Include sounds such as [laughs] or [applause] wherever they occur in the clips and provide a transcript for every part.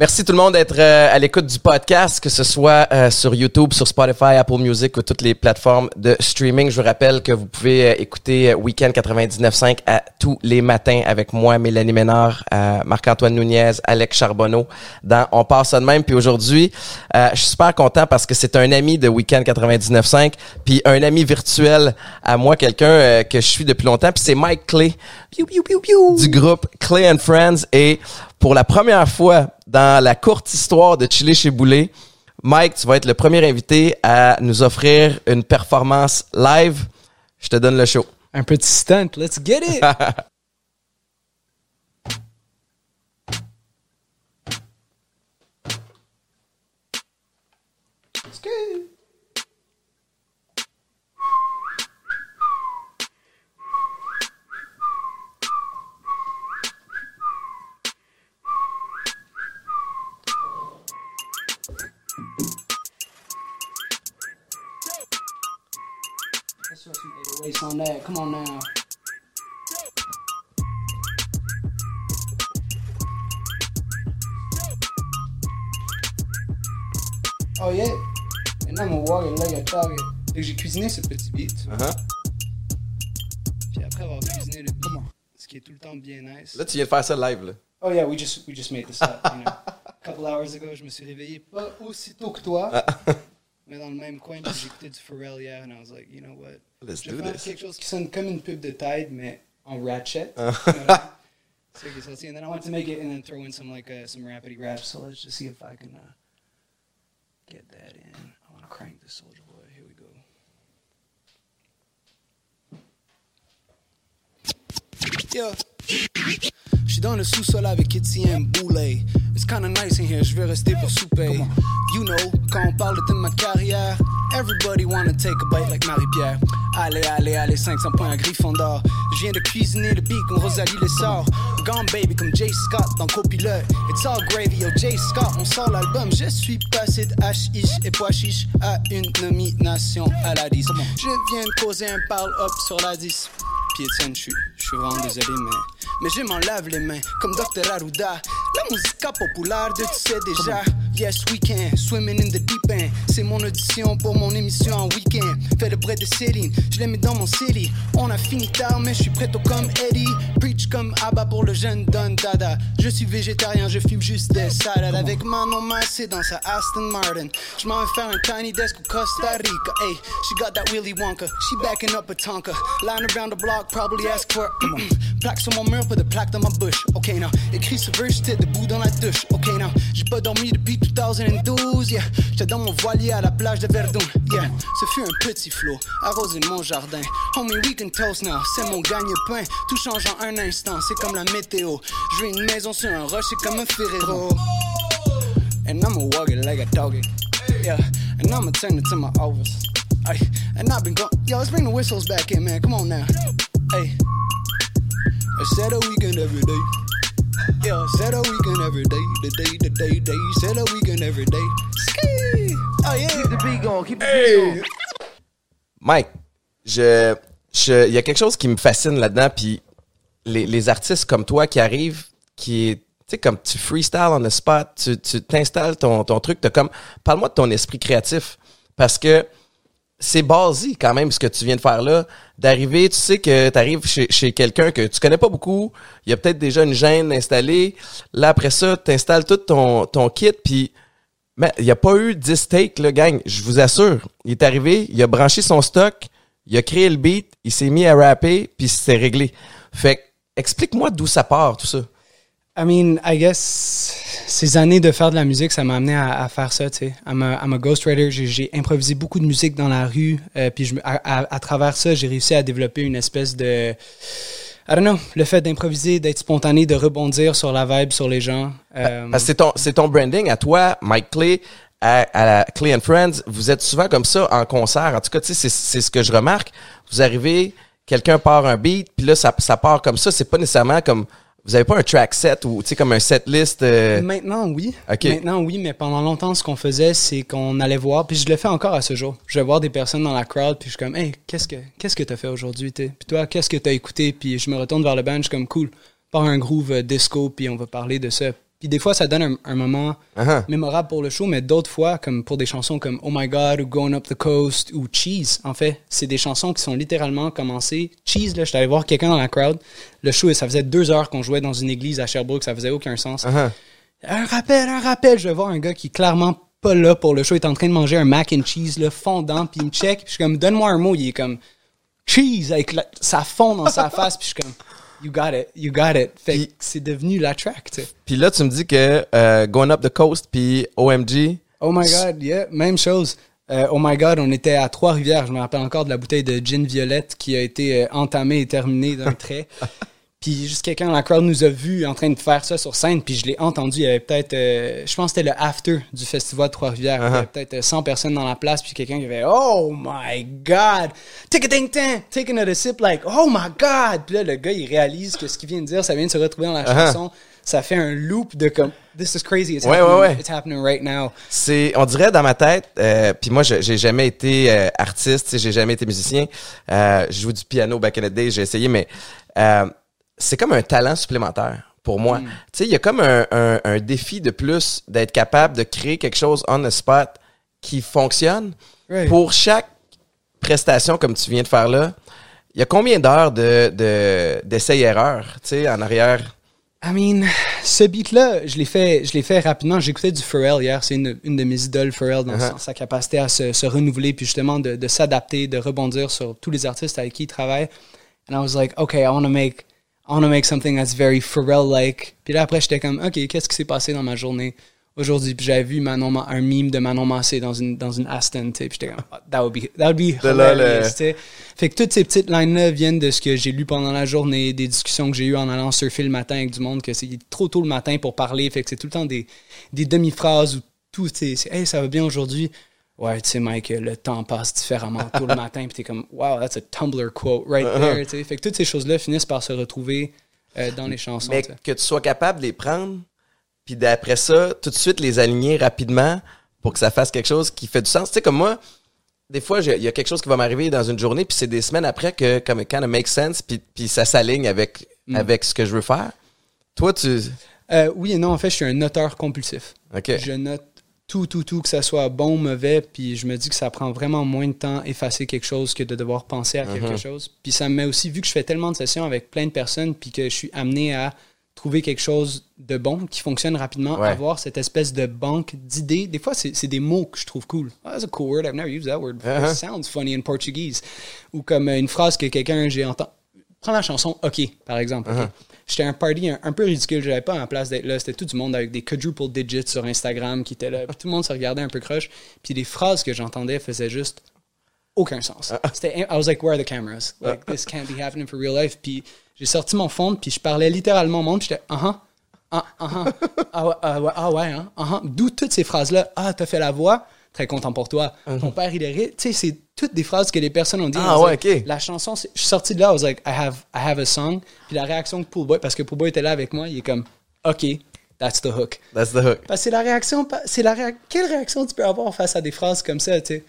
Merci tout le monde d'être euh, à l'écoute du podcast, que ce soit euh, sur YouTube, sur Spotify, Apple Music ou toutes les plateformes de streaming. Je vous rappelle que vous pouvez euh, écouter Weekend 99.5 à tous les matins avec moi, Mélanie Ménard, Marc-Antoine Nunez, Alex Charbonneau dans On passe ça de même. Puis aujourd'hui, je suis super content parce que c'est un ami de Weekend 99.5, puis un ami virtuel à moi, quelqu'un que je suis depuis longtemps, puis c'est Mike Clay du groupe Clay and Friends et pour la première fois dans la courte histoire de Chili chez Boulet, Mike, tu vas être le premier invité à nous offrir une performance live. Je te donne le show. Un petit stunt, let's get it! [laughs] on that. Come on now. Oh yeah. Maintenant, mon walk là, il y a target. Fait que j'ai cuisiné ce petit beat. Uh -huh. Puis après avoir cuisiné le beat, ce qui est tout le temps bien nice. Là, tu viens de faire ça live, là. Oh yeah, we just, we just made this up, you know. A couple hours ago, je me suis réveillé pas aussitôt que toi. Ah. [laughs] mais dans le même coin, j'ai écouté du Pharrell hier, and I was like, you know what? Let's je do this. quelque chose qui sonne comme une pub de Tide, mais en ratchet. Uh. so, and then I want to make it and then throw in some like uh, some rapidy raps. So let's just see if I can uh, get that in. I want to crank the Soldier Boy. Here we go. Yeah. Je suis dans le sous-sol avec Etienne Boulet. It's kinda nice in here, je vais rester pour souper. You know, quand on parle de ma carrière, everybody wanna take a bite like Marie-Pierre. Allez, allez, allez, 500 points à Gryffondor. Je viens de cuisiner le beat comme Rosalie le sort. Gone baby comme Jay Scott dans Copilote. It's all gravy, yo Jay Scott, on sort l'album. Je suis passé de H-ish et pois chiche à une nomination à la 10. Je viens de causer un parle-up sur la 10. Puis Etienne, je suis vraiment désolé, mais mais je m'en lave les mains comme Dr. Arruda. La musique populaire de tu sais déjà. Yes, weekend, swimming in the deep end. C'est mon audition pour mon émission en week-end. Fait le bread de Céline, je les mets dans mon city. On a fini tard, mais je suis prêt comme Eddie. Preach comme Abba pour le jeune Don Dada. Je suis végétarien, je fume juste des salades. Avec Manon Massé dans sa Aston Martin. Je m'en vais faire un tiny desk au Costa Rica. Hey, she got that Willy Wonka. She backing up a Tonka. Line around the block, probably ask for. [clears throat] Plaque sur mon mur pas de plaque dans ma bouche. Ok, now, écrit ce verse, j'étais debout dans la douche. Ok, now, j'ai pas dormi depuis 2012, yeah. J'étais dans mon voilier à la plage de Verdun, yeah. Ce fut un petit flot, arrosé mon jardin. Homie, we can toast now, c'est mon gagne-pain. Tout change en un instant, c'est comme la météo. Je une maison sur un rocher comme un Ferrero. And I'ma walk it like a doggy, yeah. And I'ma turn it to my office. Ay, and I've been going, yo, let's bring the whistles back in, man. Come on now. Hey. I said a weekend every day. Yeah, said a weekend every day. The day, the day, day. Said a weekend every day. Ski. Oh yeah. Keep the beat going. Keep the beat going. Mike, je, je, il y a quelque chose qui me fascine là-dedans, puis les, les artistes comme toi qui arrivent, qui tu sais, comme tu freestyle on the spot, tu, tu t'installes ton, ton truc, t'as comme, parle-moi de ton esprit créatif. Parce que c'est basé quand même ce que tu viens de faire là, d'arriver, tu sais que tu arrives chez, quelqu'un que tu connais pas beaucoup, il y a peut-être déjà une gêne installée, là après ça, tu installes tout ton, ton kit, puis mais il n'y a pas eu 10 takes, le gang, je vous assure. Il est arrivé, il a branché son stock, il a créé le beat, il s'est mis à rapper, puis c'est réglé. Fait explique-moi d'où ça part, tout ça. I mean, I guess ces années de faire de la musique, ça m'a amené à, faire ça, tu sais. I'm a, I'm a ghostwriter. J'ai improvisé beaucoup de musique dans la rue. Euh, puis je, à, à, travers ça, j'ai réussi à développer une espèce de... I don't know, le fait d'improviser, d'être spontané, de rebondir sur la vibe, sur les gens. Euh, c'est ton, ton branding à toi, Mike Clay, à, à la Clay and Friends. Vous êtes souvent comme ça en concert. En tout cas, tu sais, c'est ce que je remarque. Vous arrivez, quelqu'un part un beat, puis là, ça, ça part comme ça. C'est pas nécessairement comme vous avez pas un track set ou tu sais comme un set list euh? Maintenant oui. Maintenant oui, mais pendant longtemps ce qu'on faisait c'est qu'on allait voir puis je le fais encore à ce jour. Je vais voir des personnes dans la crowd puis je suis comme hey, qu'est-ce que qu'est-ce que t'as fait aujourd'hui Puis toi, qu'est-ce que t'as écouté? Puis je me retourne vers le band, je suis comme cool. Par un groove euh, disco puis on va parler de ça. Puis des fois, ça donne un, un moment Uh-huh. mémorable pour le show, mais d'autres fois, comme pour des chansons comme Oh My God ou Going Up the Coast ou Cheese, en fait, c'est des chansons qui sont littéralement commencées. Cheese, là, j'étais allé voir quelqu'un dans la crowd. Le show, ça faisait deux heures qu'on jouait dans une église à Sherbrooke, ça faisait aucun sens. Uh-huh. Un rappel, un rappel. Je vais voir un gars qui est clairement pas là pour le show, il est en train de manger un mac and cheese, là, fondant, puis il me check, puis je suis comme, donne-moi un mot, il est comme, cheese, avec la- ça fond dans sa [laughs] face, puis je suis comme, you got it, you got it. Fait c'est devenu la track, tu sais. Puis là, tu me dis que euh, Going Up the Coast puis OMG, Oh my god, yeah, même chose. Euh, oh my god, on était à Trois-Rivières. Je me rappelle encore de la bouteille de gin violette qui a été euh, entamée et terminée d'un trait. [laughs] Puis juste quelqu'un dans la crowd nous a vus en train de faire ça sur scène. Puis je l'ai entendu. Il y avait peut-être, euh, je pense que c'était le after du festival de Trois-Rivières. Il y avait peut-être euh, 100 personnes dans la place. Puis quelqu'un qui avait Oh my god, take a ding ding, take another sip, like Oh my god. Puis là, le gars, il réalise que ce qu'il vient de dire, ça vient de se retrouver dans la chanson. Ça fait un loop de comme This is crazy. It's, Ouais, happening, ouais, ouais. it's happening right now. c'est, on dirait dans ma tête, euh, puis moi, j'ai jamais été euh, artiste, j'ai jamais été musicien. Euh, je joue du piano back in the day, j'ai essayé, mais euh, c'est comme un talent supplémentaire pour moi. Tu sais, il y a comme un, un, un défi de plus d'être capable de créer quelque chose on the spot qui fonctionne. Right. Pour chaque prestation comme tu viens de faire là, il y a combien d'heures de, de, d'essais-erreurs, tu sais, en arrière? I mean, ce beat-là, je l'ai fait, je l'ai fait rapidement. J'écoutais du Pharrell hier. C'est une, une de mes idoles, Pharrell, dans Uh-huh. sa, sa capacité à se, se renouveler, puis justement de, de s'adapter, de rebondir sur tous les artistes avec qui il travaille. And I was like, okay, I want to make, I want to make something that's very Pharrell-like. Puis là après, j'étais comme, ok, qu'est-ce qui s'est passé dans ma journée aujourd'hui? Puis j'avais vu Manon, Ma- un meme de Manon Massé dans une dans une Aston, tu sais. Puis j'étais comme, oh, that would be, that would be hilarious, tu sais. Fait que toutes ces petites lines-là viennent de ce que j'ai lu pendant la journée, des discussions que j'ai eues en allant surfer le matin avec du monde, que c'est trop tôt le matin pour parler. Fait que c'est tout le temps des, des demi-phrases ou tout, c'est c'est, Hey, ça va bien aujourd'hui. Ouais, tu sais, Mike, le temps passe différemment tôt le matin. Puis t'es comme, wow, that's a Tumblr quote right Uh-huh. there. Fait que toutes ces choses-là finissent par se retrouver euh, dans les chansons. Mais que tu sois capable de les prendre, puis d'après ça, tout de suite les aligner rapidement pour que ça fasse quelque chose qui fait du sens. Tu sais, comme moi, des fois, il y a quelque chose qui va m'arriver dans une journée, puis c'est des semaines après que comme it kind of makes sense, puis, puis ça s'aligne avec, Mm. avec ce que je veux faire. Toi, tu... Euh, oui et non, en fait, je suis un noteur compulsif. Je note tout, tout, tout, que ça soit bon ou mauvais, puis je me dis que ça prend vraiment moins de temps effacer quelque chose que de devoir penser à quelque chose. Puis ça me met aussi, vu que je fais tellement de sessions avec plein de personnes, puis que je suis amené à trouver quelque chose de bon qui fonctionne rapidement, Ouais. avoir cette espèce de banque d'idées. Des fois, c'est des mots que je trouve cool. Ah, that's a cool word, I've never used that word. Uh-huh. It sounds funny in Portuguese. Ou comme une phrase que quelqu'un, j'ai entendu. Prends la chanson OK, par exemple. Uh-huh. OK. J'étais à un party un, un peu ridicule, j'avais pas en place d'être là. C'était tout du monde avec des quadruple digits sur Instagram qui étaient là. Tout le monde se regardait un peu croche. Puis les phrases que j'entendais faisaient juste aucun sens. C'était, I was like, where are the cameras? Like, this can't be happening for real life. Puis j'ai sorti mon fond, puis je parlais littéralement au monde. puis J'étais, ah ah, ah ah, ah ouais, ah ouais, ah ouais, hein, ah ah. D'où toutes ces phrases-là. Ah, t'as fait la voix, très content pour toi. Ton père, il est ri- Tu sais, c'est toutes des phrases que les personnes ont dit. Ah ouais, like, ok. La chanson, je suis sorti de là, I was like, I have, I have a song. Puis la réaction de Poolboy, parce que Poolboy était là avec moi, il est comme, OK, that's the hook. That's the hook. Parce que c'est la réaction, c'est la réa- Quelle réaction tu peux avoir face à des phrases comme ça, tu sais?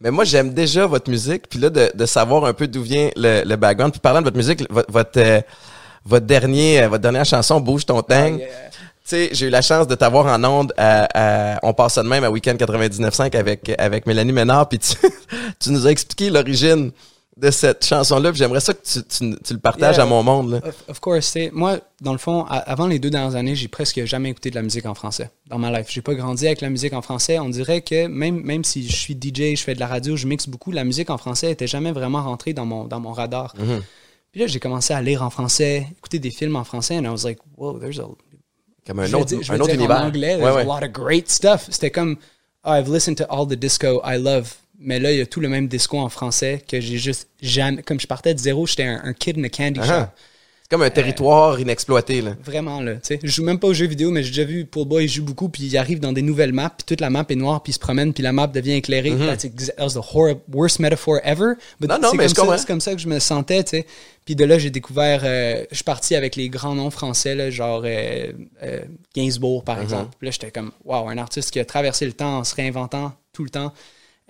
Mais moi, j'aime déjà votre musique, puis là, de, de savoir un peu d'où vient le, le background. Puis parlant de votre musique, votre, votre, euh, votre, dernier, euh, votre dernière chanson, Bouge ton tang. Ah, yeah. Tu sais, j'ai eu la chance de t'avoir en onde à, à- on passe ça de même à Weekend 99.5 avec, avec Mélanie Ménard, puis tu, [laughs] tu nous as expliqué l'origine de cette chanson-là, puis j'aimerais ça que tu, tu, tu le partages Yeah. à mon monde. Là. Of, of course, moi dans le fond avant les deux dernières années, j'ai presque jamais écouté de la musique en français dans ma life. J'ai pas grandi avec la musique en français. On dirait que même même si je suis DJ, je fais de la radio, je mixe beaucoup, la musique en français était jamais vraiment rentrée dans mon dans mon radar. Puis là, j'ai commencé à lire en français, écouter des films en français, and I was like, wow, there's a Comme un je autre, dire- je un autre dire univers. En anglais, there's ouais. a lot of great stuff. C'était comme, oh, I've listened to all the disco I love. Mais là, il y a tout le même disco en français que j'ai juste jamais. Comme je partais de zéro, j'étais un, un kid in a candy Ah. shop. C'est comme un territoire inexploité. Là. Vraiment, là. Tu sais, je joue même pas aux jeux vidéo, mais j'ai déjà vu Paul Boy, il joue beaucoup, puis il arrive dans des nouvelles maps, puis toute la map est noire, puis il se promène, puis la map devient éclairée. That's exa- that was the horror- worst metaphor ever. But Mm-hmm. Non, non, c'est mais. C'est comme ça que je me sentais, tu sais. Puis de là, j'ai découvert, euh, je suis parti avec les grands noms français, là, genre euh, euh, Gainsbourg, Mm-hmm. par exemple. Puis là, j'étais comme, wow, un artiste qui a traversé le temps en se réinventant tout le temps.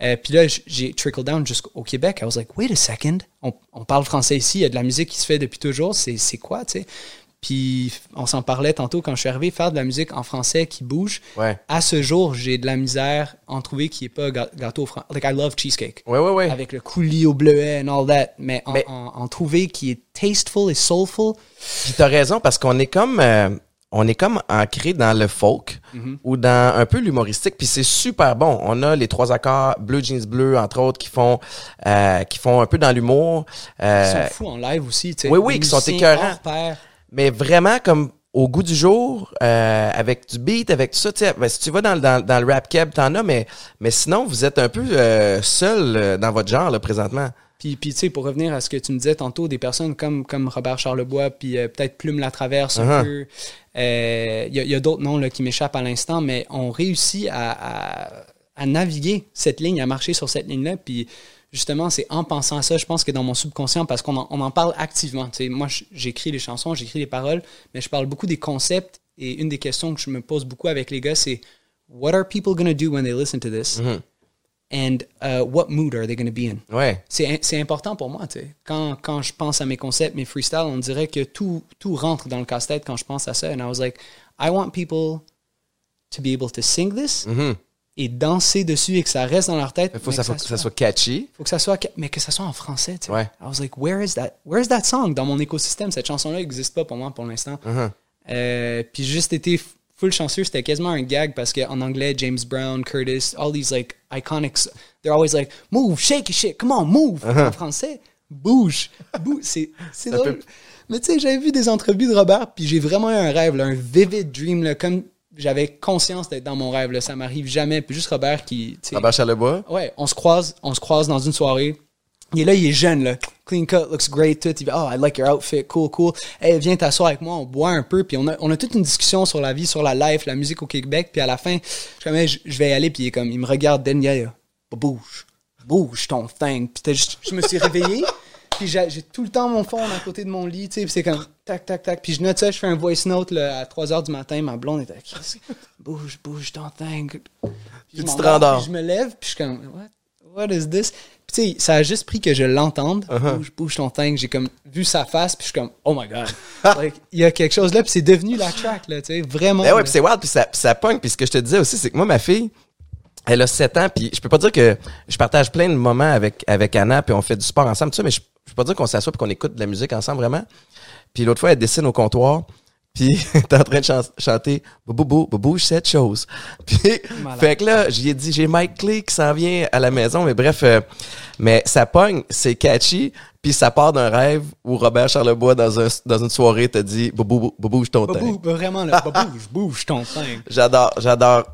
Euh, puis là, j'ai trickle down jusqu'au Québec. I was like, wait a second. On, on parle français ici, il y a de la musique qui se fait depuis toujours. C'est quoi, tu sais? Puis on s'en parlait tantôt quand je suis arrivé, faire de la musique en français qui bouge. Ouais. À ce jour, j'ai de la misère en trouver qui est pas gâteau français. Like I love cheesecake. Ouais, ouais, ouais. Avec le coulis au bleuet and all that. Mais en, Mais- en- en trouver qui est tasteful et soulful. Puis t'as raison parce qu'on est comme euh, on est comme ancré dans le folk Mm-hmm. ou dans un peu l'humoristique puis c'est super bon. On a les trois accords Blue Jeans Bleu entre autres qui font euh, qui font un peu dans l'humour. Ils Euh, sont fous en live aussi. tu sais. oui, oui, qui sont écœurants. mais vraiment comme au goût du jour, euh, avec du beat, avec tout ça. tu sais, ben, si tu vas dans, le- dans, dans le rap keb, t'en as, mais, mais sinon, vous êtes un peu euh, seul euh, dans votre genre là, présentement. Puis, puis tu sais, pour revenir à ce que tu me disais tantôt, des personnes comme, comme Robert Charlebois, puis euh, peut-être Plume la traverse un Uh-huh. peu. Euh, Il y a, il y a d'autres noms là, qui m'échappent à l'instant, mais on réussit à, à, à naviguer cette ligne, à marcher sur cette ligne-là. Puis justement, c'est en pensant à ça, je pense que dans mon subconscient, parce qu'on en, on en parle activement. Tu sais, moi, j'écris les chansons, j'écris les paroles, mais je parle beaucoup des concepts. Et une des questions que je me pose beaucoup avec les gars, c'est What are people going to do when they listen to this? And uh, what mood are they going to be in? Ouais. c'est important pour moi, tu sais. Quand, quand je pense à mes concepts, mes freestyles, on dirait que tout, tout rentre dans le casse-tête quand je pense à ça. And I was like, I want people to be able to sing this et danser dessus et que ça reste dans leur tête. Il faut que ça, que faut que ça soit catchy. faut que ça soit, mais que ça soit en français. Ouais. I was like, where is that, where is that song? Dans mon écosystème, cette chanson-là n'existe pas pour moi pour l'instant. Uh-huh. Euh, puis j'ai juste été full chanceux, c'était quasiment un gag parce qu'en anglais, James Brown, Curtis, all these like iconics, they're always like, move, shake your shit, come on, move. En français, bouge, bouge. C'est, Uh-huh. Drôle. Mais tu sais, j'avais vu des entrevues de Robert, puis j'ai vraiment eu un rêve, là, un vivid dream, là, comme j'avais conscience d'être dans mon rêve, là, ça m'arrive jamais. Puis juste Robert qui, Robert Charlebois? Ouais, on se croise, on se croise dans une soirée. Il est là, il est jeune, là. Clean cut, looks great, tout. Il dit, oh, I like your outfit, cool, cool. Hey, viens t'asseoir avec moi, on boit un peu, puis on a, on a toute une discussion sur la vie, sur la life, la musique au Québec, puis à la fin, je suis comme, Hey, je vais y aller, puis il est comme, il me regarde, Daniel, bouge, bouge ton thing. Puis juste- je me suis réveillé, [laughs] puis j'ai tout le temps mon phone à côté de mon lit, tu sais, puis c'est comme, tac, tac, tac. Puis je note ça, je fais un voice note, là, à 3 heures du matin, ma blonde était, bouge, bouge ton thing. Puis je tu te m'endors, rendors. puis je me lève, puis je suis comme, what, what is this? Tu sais, ça a juste pris que je l'entende. Uh-huh. Bouge, bouge ton thing. J'ai comme vu sa face, puis je suis comme, oh my god. [laughs] Like, Il y a quelque chose là, puis c'est devenu la track, là, tu sais, vraiment. Ben ouais, puis c'est wild, puis ça, ça punk. Puis ce que je te disais aussi, c'est que moi, ma fille, elle a 7 ans, puis je peux pas dire que je partage plein de moments avec, avec Anna, puis on fait du sport ensemble, tout ça, mais je, je peux pas dire qu'on s'assoit puis qu'on écoute de la musique ensemble, vraiment. Puis l'autre fois, elle dessine au comptoir, puis [laughs] t'es en train de chan- chanter « Boubou, bouge cette chose [laughs] ». Puis, fait que là, j'y ai dit « J'ai Mike Clay qui s'en vient à la maison », mais bref, euh, mais ça pogne, c'est catchy, puis ça part d'un rêve où Robert Charlebois, dans, un, dans une soirée, te dit « Boubou, bouge ton teint ». bouge, vraiment, là. Bouge, bouge ton thing. J'adore, j'adore.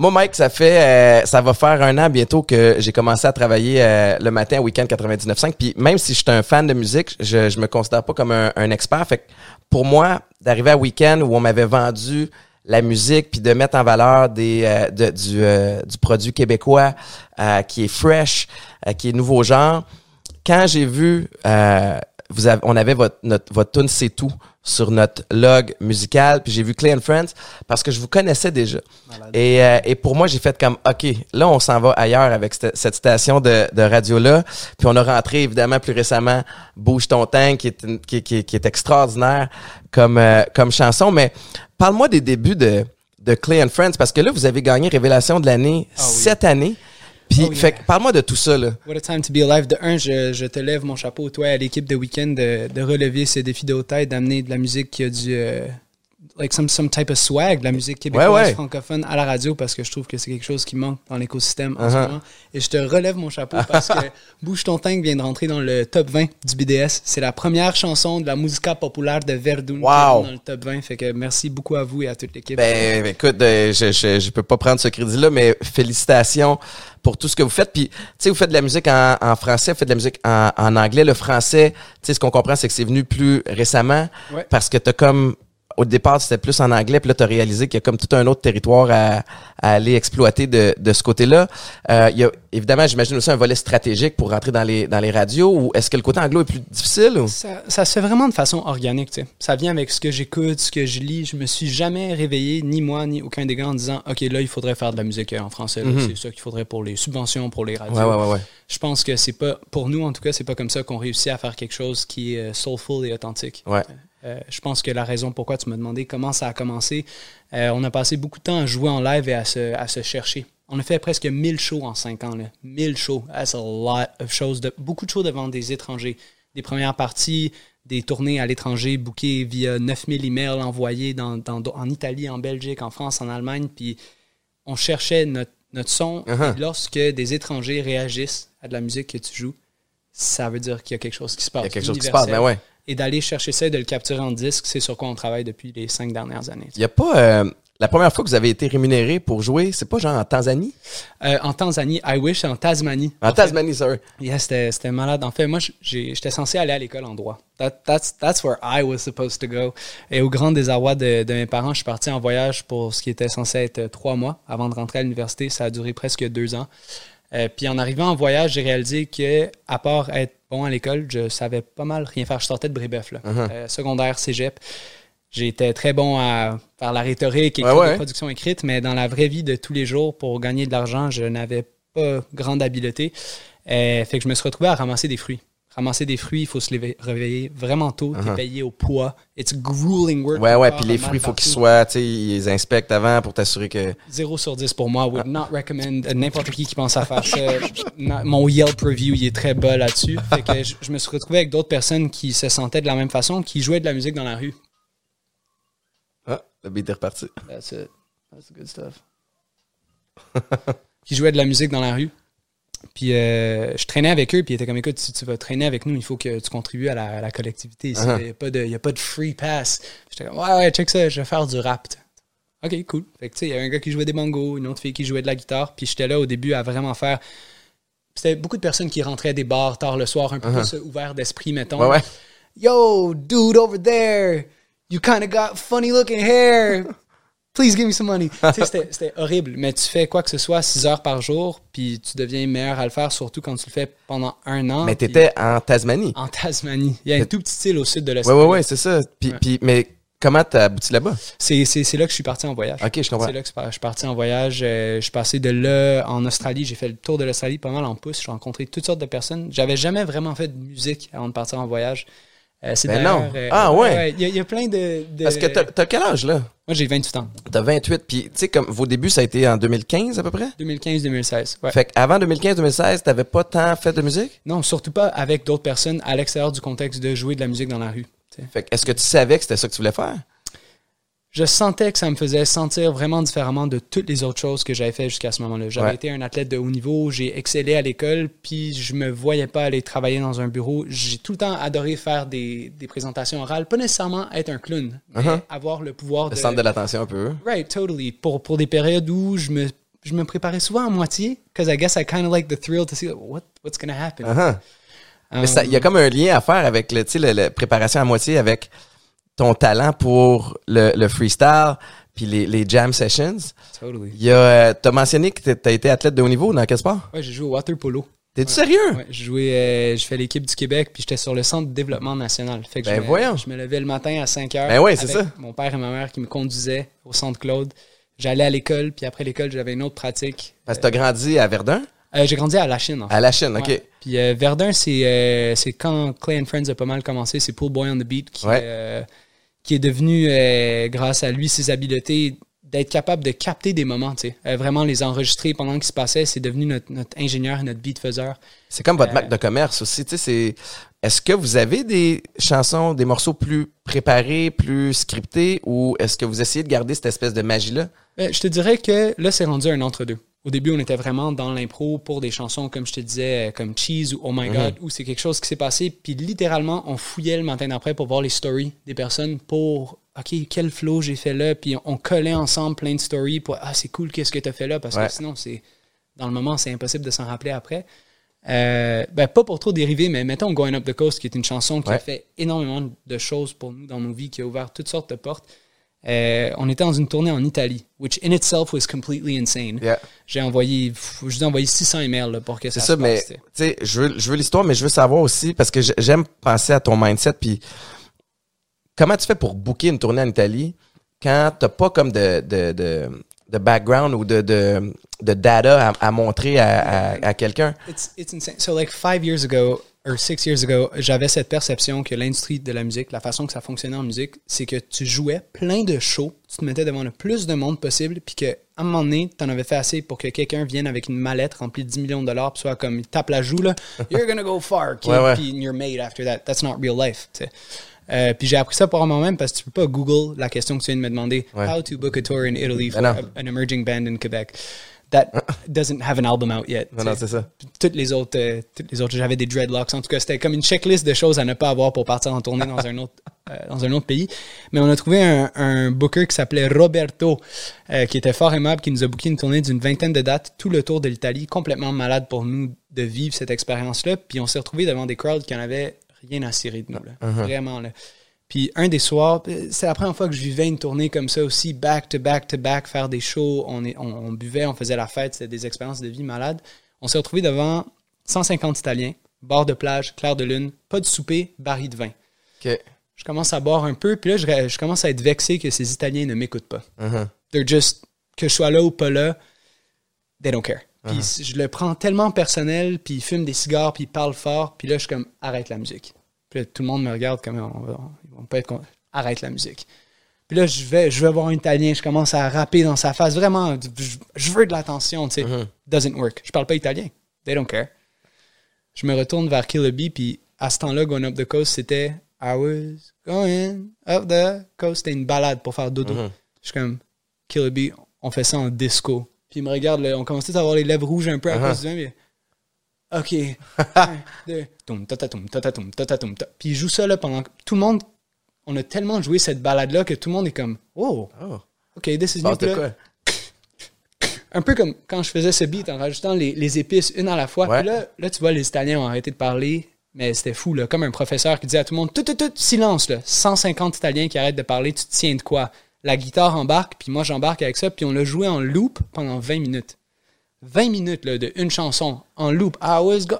Moi, Mike, ça fait, euh, ça va faire un an bientôt que j'ai commencé à travailler euh, le matin au week-end 99.5. Puis même si je suis un fan de musique, je, je me considère pas comme un, un expert. Fait que pour moi, d'arriver à week-end où on m'avait vendu la musique puis de mettre en valeur des euh, du, euh, du produit québécois euh, qui est fresh, euh, qui est nouveau genre. Quand j'ai vu euh, vous avez, on avait votre notre votre tune c'est tout sur notre log musical puis j'ai vu Clay and Friends parce que je vous connaissais déjà. Et, euh, et pour moi j'ai fait comme ok là on s'en va ailleurs avec cette, cette station de, de radio là puis on a rentré évidemment plus récemment Bouge ton tank qui est une- qui, qui, qui est extraordinaire comme euh, comme chanson. Mais parle-moi des débuts de de Clay and Friends parce que là vous avez gagné révélation de l'année Ah oui. cette année puis Oh, fait yeah. que parle-moi de tout ça là What a time to be alive. De un, je, je te lève mon chapeau, toi, à l'équipe de Weekend, de, de relever ce défi de haute taille, d'amener de la musique qui a du. euh, like some, some type of swag, de la musique québécoise Ouais, ouais. francophone à la radio, parce que je trouve que c'est quelque chose qui manque dans l'écosystème en Uh-huh. ce moment. Et je te relève mon chapeau parce que [laughs] Bouge ton tank vient de rentrer dans le top 20 du BDS. C'est la première chanson de la musica populaire de Verdun Wow. dans le top 20. Fait que merci beaucoup à vous et à toute l'équipe. Ben, écoute, euh, je, je, je peux pas prendre ce crédit-là, mais félicitations pour tout ce que vous faites. Puis, tu sais, vous faites de la musique en, en français, vous faites de la musique en, en anglais. Le français, tu sais, ce qu'on comprend, c'est que c'est venu plus récemment Ouais. parce que t'as comme au départ, c'était plus en anglais, puis là, tu as réalisé qu'il y a comme tout un autre territoire à, à aller exploiter de, de ce côté-là. Euh, il y a évidemment, j'imagine aussi un volet stratégique pour rentrer dans les, dans les radios, ou est-ce que le côté anglo est plus difficile? Ou? Ça, ça se fait vraiment de façon organique, tu sais. Ça vient avec ce que j'écoute, ce que je lis. Je me suis jamais réveillé, ni moi, ni aucun des gars, en disant OK, là, il faudrait faire de la musique euh, en français. là. C'est ça qu'il faudrait pour les subventions, pour les radios. Ouais, ouais, ouais, ouais. Je pense que c'est pas, pour nous en tout cas, c'est pas comme ça qu'on réussit à faire quelque chose qui est euh, soulful et authentique. Ouais. Euh, je pense que la raison pourquoi tu m'as demandé comment ça a commencé, euh, on a passé beaucoup de temps à jouer en live et à se, à se chercher. On a fait presque 1000 shows en 5 ans. Là. 1000 shows. That's a lot of shows. De, beaucoup de shows devant des étrangers. Des premières parties, des tournées à l'étranger bookées via 9000 emails envoyés dans, dans, en Italie, en Belgique, en France, en Allemagne. Puis on cherchait notre, notre son. Uh-huh. Et lorsque des étrangers réagissent à de la musique que tu joues, ça veut dire qu'il y a quelque chose qui se passe. Il y a quelque chose qui se passe, mais ouais. Et d'aller chercher ça et de le capturer en disque, c'est sur quoi on travaille depuis les cinq dernières années. Il y a pas euh, la première fois que vous avez été rémunéré pour jouer, c'est pas genre en Tanzanie? Euh, en Tanzanie, I wish, en Tasmanie. En fait, Tasmanie, sorry. Yeah, c'était c'était malade. En fait, moi, j'étais censé aller à l'école en droit. That- that's, that's where I was supposed to go. Et au grand désarroi de, de mes parents, je suis parti en voyage pour ce qui était censé être trois mois avant de rentrer à l'université. Ça a duré presque deux ans. Euh, puis en arrivant en voyage, j'ai réalisé que, à part être bon à l'école, je savais pas mal rien faire. Je sortais de Brébeuf, là. Euh, secondaire, cégep. J'étais très bon à faire la rhétorique et Ouais, ouais. des productions écrites, mais dans la vraie vie de tous les jours, pour gagner de l'argent, je n'avais pas grande habileté. Euh, fait que je me suis retrouvé à ramasser des fruits. Ramasser des fruits, il faut se réveiller vraiment tôt. T'es payé au poids. It's grueling work. Uh-huh. Ouais, ouais, puis les fruits, il faut qu'ils soient, tu sais, ils les inspectent avant pour t'assurer que. 0 sur 10 pour moi. Would not recommend à n'importe qui qui pense à faire ça. Mon Yelp review, il est très bas là-dessus. Fait que je, je me suis retrouvé avec d'autres personnes qui se sentaient de la même façon, qui jouaient de la musique dans la rue. Ah, le beat est reparti. That's it. That's good stuff. [laughs] qui jouaient de la musique dans la rue. Puis euh, je traînais avec eux, puis ils étaient comme écoute, si tu vas traîner avec nous, il faut que tu contribues à la, à la collectivité. ici. Il Uh-huh. n'y a, a pas de free pass. J'étais comme ouais, ouais, check ça, je vais faire du rap. Ok, cool. Fait que tu sais, il y avait un gars qui jouait des bongos, une autre fille qui jouait de la guitare, puis j'étais là au début à vraiment faire. C'était beaucoup de personnes qui rentraient des bars tard le soir, un peu plus euh, ouvert d'esprit, mettons. Uh-huh. Ouais, ouais. Yo, dude over there, you kind of got funny looking hair. [laughs] Please give me some money. [laughs] Tu c'était, horrible, mais tu fais quoi que ce soit 6 heures par jour, puis tu deviens meilleur à le faire, surtout quand tu le fais pendant un an. Mais puis t'étais en Tasmanie. en Tasmanie. Il y a un tout petit île au sud de l'Australie. ouais, ouais, c'est ça. Puis, Ouais. puis, mais comment t'as abouti là-bas? C'est là que je suis parti en voyage. Ok, je comprends. C'est là que je suis parti en voyage. Euh, je suis passé de là en Australie. J'ai fait le tour de l'Australie pas mal en pouce. J'ai rencontré toutes sortes de personnes. J'avais jamais vraiment fait de musique avant de partir en voyage. Euh, c'est Ben non. euh, Ah, ouais. Il y, a- il y a plein de. de- Parce que t'as t'as quel âge, là? Moi, j'ai 28 ans. T'as 28, puis tu sais, comme vos débuts, ça a été en 2015 à peu près? 2015-2016. Ouais. Fait qu'avant 2015-2016, t'avais pas tant fait de musique? Non, surtout pas avec d'autres personnes à l'extérieur du contexte de jouer de la musique dans la rue. Fait que est-ce que tu savais que c'était ça que tu voulais faire? Je sentais que ça me faisait sentir vraiment différemment de toutes les autres choses que j'avais fait jusqu'à ce moment-là. J'avais Ouais. été un athlète de haut niveau, j'ai excellé à l'école, puis je me voyais pas aller travailler dans un bureau. J'ai tout le temps adoré faire des, des présentations orales, pas nécessairement être un clown, mais Uh-huh. avoir le pouvoir Le de... centre de l'attention un peu. Right, totally. Pour, pour des périodes où je me, je me préparais souvent à moitié, because I guess I kind of like the thrill to see what, what's going to happen? Uh-huh. Um, Mais il y a comme un lien à faire avec le- la préparation à moitié avec ton talent pour le, le freestyle puis les, les jam sessions. Totally. Il y a, euh, t'as mentionné que t'as- été athlète de haut niveau dans quel sport? Ouais, j'ai joué au water polo. T'es-tu sérieux? Ouais, je jouais, euh, je fais l'équipe du Québec, puis j'étais sur le centre de développement national. Fait que Ben je, me, voyons. je me levais le matin à 5 heures. Ben ouais, c'est ça. Mon père et ma mère qui me conduisaient au centre Claude. J'allais à l'école, puis après l'école, j'avais une autre pratique. Parce que t'as grandi à Verdun? Euh, j'ai grandi à La Chine, en fait. À la Chine, OK. Ouais. Puis euh, Verdun, c'est euh, c'est quand Clay and Friends a pas mal commencé. C'est Pool Boy on the Beat qui, Ouais. euh, qui est devenu, euh, grâce à lui, ses habiletés, d'être capable de capter des moments, tu sais. Euh, vraiment les enregistrer pendant qu'ils se passaient. C'est devenu notre, notre ingénieur et notre beat faiseur. C'est comme votre Euh, marque de commerce aussi. Tu sais, c'est. Est-ce que vous avez des chansons, des morceaux plus préparés, plus scriptés, ou est-ce que vous essayez de garder cette espèce de magie-là? Euh, je te dirais que là, c'est rendu un entre-deux. Au début, on était vraiment dans l'impro pour des chansons, comme je te disais, euh, comme Cheese ou Oh My God, où c'est quelque chose qui s'est passé. Puis littéralement, on fouillait le matin d'après pour voir les stories des personnes pour, OK, quel flow j'ai fait là. Puis on collait ensemble plein de stories pour, ah, c'est cool, qu'est-ce que tu as fait là? Parce Ouais. que sinon, c'est dans le moment, c'est impossible de s'en rappeler après. Euh, ben, pas pour trop dériver, mais mettons Going Up the Coast, qui est une chanson qui Ouais. a fait énormément de choses pour nous dans nos vies, qui a ouvert toutes sortes de portes. Euh, on était dans une tournée en Italie, which in itself was completely insane. Yeah. J'ai envoyé, je vous ai envoyé 600 emails là, pour que C'est ça, ça, se mais tu tu sais. je veux, je veux l'histoire, mais je veux savoir aussi, parce que j'ai- j'aime penser à ton mindset, puis comment tu fais pour booker une tournée en Italie quand t'as pas comme de, de, de, de background ou de, de, de data à, à montrer à, à, à quelqu'un? It's, it's insane. So like five years ago, or six years ago, j'avais cette perception que l'industrie de la musique, la façon que ça fonctionnait en musique, c'est que tu jouais plein de shows, tu te mettais devant le plus de monde possible, puis qu'à un moment donné, tu en avais fait assez pour que quelqu'un vienne avec une mallette remplie de 10 millions de dollars, puis soit comme, il tape la joue, là, [laughs] you're gonna go far, kid, Ouais, ouais. puis you're made after that. That's not real life. Euh, puis j'ai appris ça par moi-même parce que tu peux pas Google la question que tu viens de me demander. Ouais. How to book a tour in Italy for non. a- an emerging band in Quebec. That doesn't have an album out yet. Non, non, c'est ça. Toutes les autres, euh, toutes les autres, j'avais des dreadlocks. En tout cas, c'était comme une checklist de choses à ne pas avoir pour partir en tournée dans un autre, [laughs] euh, dans un autre pays. Mais on a trouvé un, un booker qui s'appelait Roberto, euh, qui était fort aimable, qui nous a booké une tournée d'une vingtaine de dates, tout le tour de l'Italie, complètement malade pour nous de vivre cette expérience-là. Puis on s'est retrouvé devant des crowds qui en avaient rien à cirer de nous, là. Vraiment, là. Puis un des soirs, c'est la première fois que je vivais une tournée comme ça aussi, back to back to back, faire des shows, on, est, on, on buvait, on faisait la fête, c'était des expériences de vie malades. On s'est retrouvé devant 150 Italiens, bord de plage, clair de lune, pas de souper, baril de vin. OK. Je commence à boire un peu, puis là, je, je commence à être vexé que ces Italiens ne m'écoutent pas. Mhm. They're just, que je sois là ou pas là, they don't care. Puis je le prends tellement personnel, puis ils fument des cigares, puis ils parlent fort, puis là, je suis comme, arrête la musique. Puis là, tout le monde me regarde comme, on va- vont pas être con- arrête la musique. Puis là, je vais, je vais voir un Italien, je commence à rapper dans sa face. Vraiment, je, je veux de l'attention, tu sais. Doesn't work. Je parle pas italien. They don't care. Je me retourne vers Killer B, puis à ce temps-là, Going Up the Coast, c'était I was going up the coast. C'était une balade pour faire dodo. Je suis comme, Killer B, on fait ça en disco. Puis il me regarde, là, on commençait à avoir les lèvres rouges un peu à cause du vin, mais OK. [laughs] Un, deux, toum, ta, ta, toum, ta, ta, toum, ta, ta, toum, ta. Puis il joue ça là pendant. Tout le monde. On a tellement joué cette balade-là que tout le monde est comme Oh, Oh. OK, this is new. Quoi? un peu comme quand je faisais ce beat en rajoutant les, les épices une à la fois. Ouais. Puis là, là, tu vois, les Italiens ont arrêté de parler, mais c'était fou, là. Comme un professeur qui disait à tout le monde, tout, tout, tout, silence, là. 150 Italiens qui arrêtent de parler, tu te tiens de quoi? La guitare embarque, puis moi j'embarque avec ça, puis on l'a joué en loop pendant 20 minutes. 20 minutes, là, de une chanson en loop. I was go-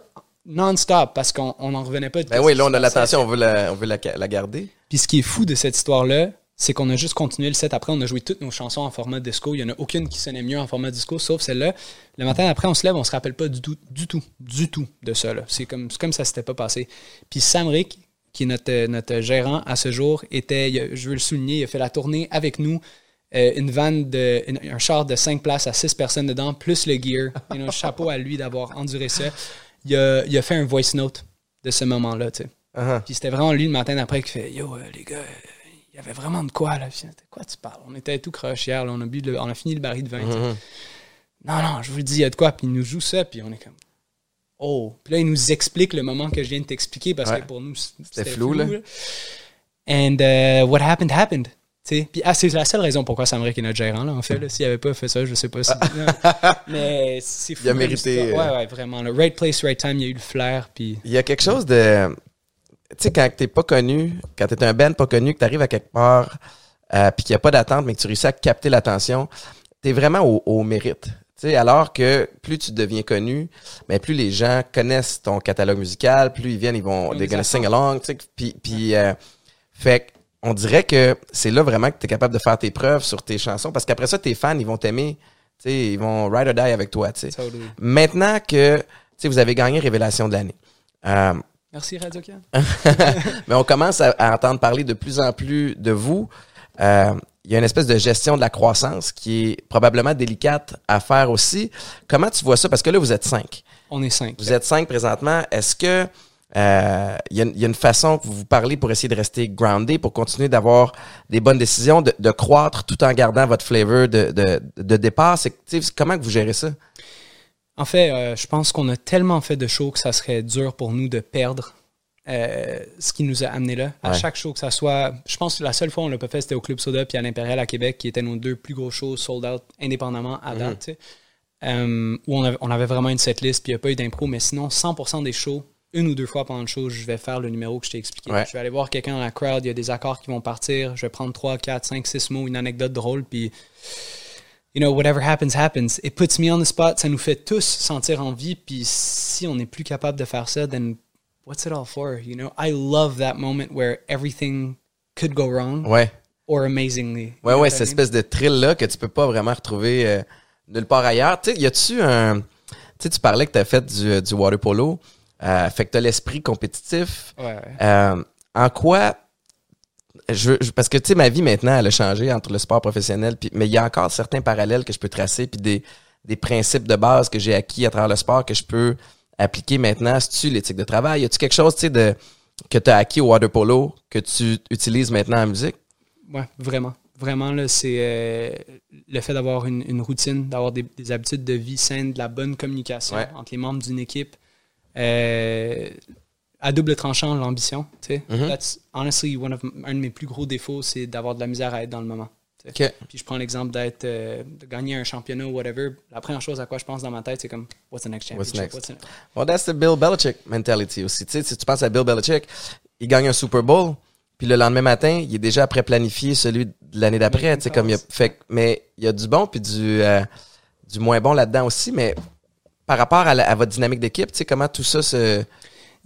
non-stop, parce qu'on on n'en revenait pas. de Ben oui, là, on a l'attention, on veut la, on veut la, la garder. Puis ce qui est fou de cette histoire-là, c'est qu'on a juste continué le set. Après, on a joué toutes nos chansons en format disco. Il y en a aucune qui sonnait mieux en format disco, sauf celle-là. Le matin après, on se lève, on se rappelle pas du tout, du tout, du tout de ça. C'est comme, comme ça s'était pas passé. Puis Sam Rick, qui est notre, notre gérant à ce jour, était, je veux le souligner, il a fait la tournée avec nous. Euh, une vanne de une- un char de 5 places à 6 personnes dedans plus le gear You know, chapeau à lui d'avoir enduré ça il a, il a fait un voice note de ce moment-là tu sais Uh-huh. puis c'était vraiment lui le matin d'après qui fait Yo, euh, les gars, il y avait vraiment de quoi là. De quoi tu parles? On était tout croche hier, là, on, a bu le- on a fini le baril de vin. sais. Mhm. Non, non, je vous le dis, il y a de quoi. Puis il nous joue ça, puis on est comme Oh. Puis là, il nous explique le moment que je viens de t'expliquer parce Ouais. que pour nous, C'était flou, là. And uh, what happened, happened. Puis ah, c'est la seule raison pourquoi Sam Rick est notre gérant, là, en fait. S'il avait pas fait ça, je sais pas si. [laughs] Mais c'est fou. Il a mérité, euh, Ouais, ouais, vraiment. Le right place, right time, il y a eu le flair. Puis Il y a quelque chose de. Tu sais, quand t'es pas connu, quand t'es un band pas connu, que t'arrives à quelque part, euh, puis qu'il n'y a pas d'attente, mais que tu réussis à capter l'attention, t'es vraiment au, au mérite. Alors que plus tu deviens connu, mais plus les gens connaissent ton catalogue musical, plus ils viennent, ils vont, Ils attendent. sing along, tu sais, puis, puis euh, fait on dirait que c'est là vraiment que tu es capable de faire tes preuves sur tes chansons, parce qu'après ça, tes fans, ils vont t'aimer, tu sais, ils vont ride or die avec toi, tu sais. Totally. Maintenant que, tu sais, vous avez gagné Révélation de l'année, euh, Merci, Radio Can. [laughs] mais on commence à, à entendre parler de plus en plus de vous. Euh, il y a une espèce de gestion de la croissance qui est probablement délicate à faire aussi. Comment tu vois ça? Parce que là, vous êtes cinq. On est cinq. Vous êtes cinq présentement. Est-ce que euh, il y, a une- il y a une façon que vous parlez pour essayer de rester grounded, pour continuer d'avoir des bonnes décisions, de, de croître tout en gardant votre flavor de, de, de départ? C'est, comment que vous gérez ça? En fait, euh, je pense qu'on a tellement fait de shows que ça serait dur pour nous de perdre euh, ce qui nous a amené là. À Ouais. chaque show que ça soit. Je pense que la seule fois où on l'a pas fait, c'était au Club Soda puis à l'Impérial à Québec, qui étaient nos deux plus gros shows sold out indépendamment à date. Euh, où on avait, on avait vraiment une setlist puis il n'y a pas eu d'impro, mais sinon, 100% des shows, une ou deux fois pendant le show, je vais faire le numéro que je t'ai expliqué. Ouais. Je vais aller voir quelqu'un dans la crowd, il y a des accords qui vont partir, je vais prendre 3, 4, 5, 6 mots, une anecdote drôle, puis you know, whatever happens, happens. It puts me on the spot. Ça nous fait tous sentir en vie. Puis si on n'est plus capable de faire ça, then what's it all for? You know, I love that moment where everything could go wrong Ouais. or amazingly. Ouais, ouais, cette espèce de thrill-là que tu peux pas vraiment retrouver euh, nulle part ailleurs. Tu sais, y a-tu un. Tu sais, tu parlais que tu as fait du, du water polo. Euh, fait que t'as l'esprit compétitif. Ouais. Euh, en quoi je, je- parce que tu sais ma vie maintenant elle a changé entre le sport professionnel puis mais il y a encore certains parallèles que je peux tracer puis des des principes de base que j'ai acquis à travers le sport que je peux appliquer maintenant si tu l'éthique de travail? Y a-tu quelque chose tu sais de que tu as acquis au water polo que tu utilises maintenant en musique? Ouais, vraiment. Vraiment, là, c'est euh, le fait d'avoir une, une routine, d'avoir des, des habitudes de vie saines, de la bonne communication Ouais. entre les membres d'une équipe. Euh, à double tranchant, l'ambition. sais. Mhm. That's honestly one of, un de mes plus gros défauts, c'est d'avoir de la misère à être dans le moment. Puis je prends l'exemple d'être, euh, de gagner un championnat ou whatever. La première chose à quoi je pense dans ma tête, c'est comme, what's the next What's championship? next? What's the- Well, that's the Bill Belichick mentality aussi. Tu sais, si tu penses à Bill Belichick, il gagne un Super Bowl, puis le lendemain matin, il est déjà après planifié celui de l'année d'après. Comme il a, fait, mais il y a du bon puis du, euh, du moins bon là-dedans aussi. Mais par rapport à, la- à votre dynamique d'équipe, tu sais, comment tout ça se.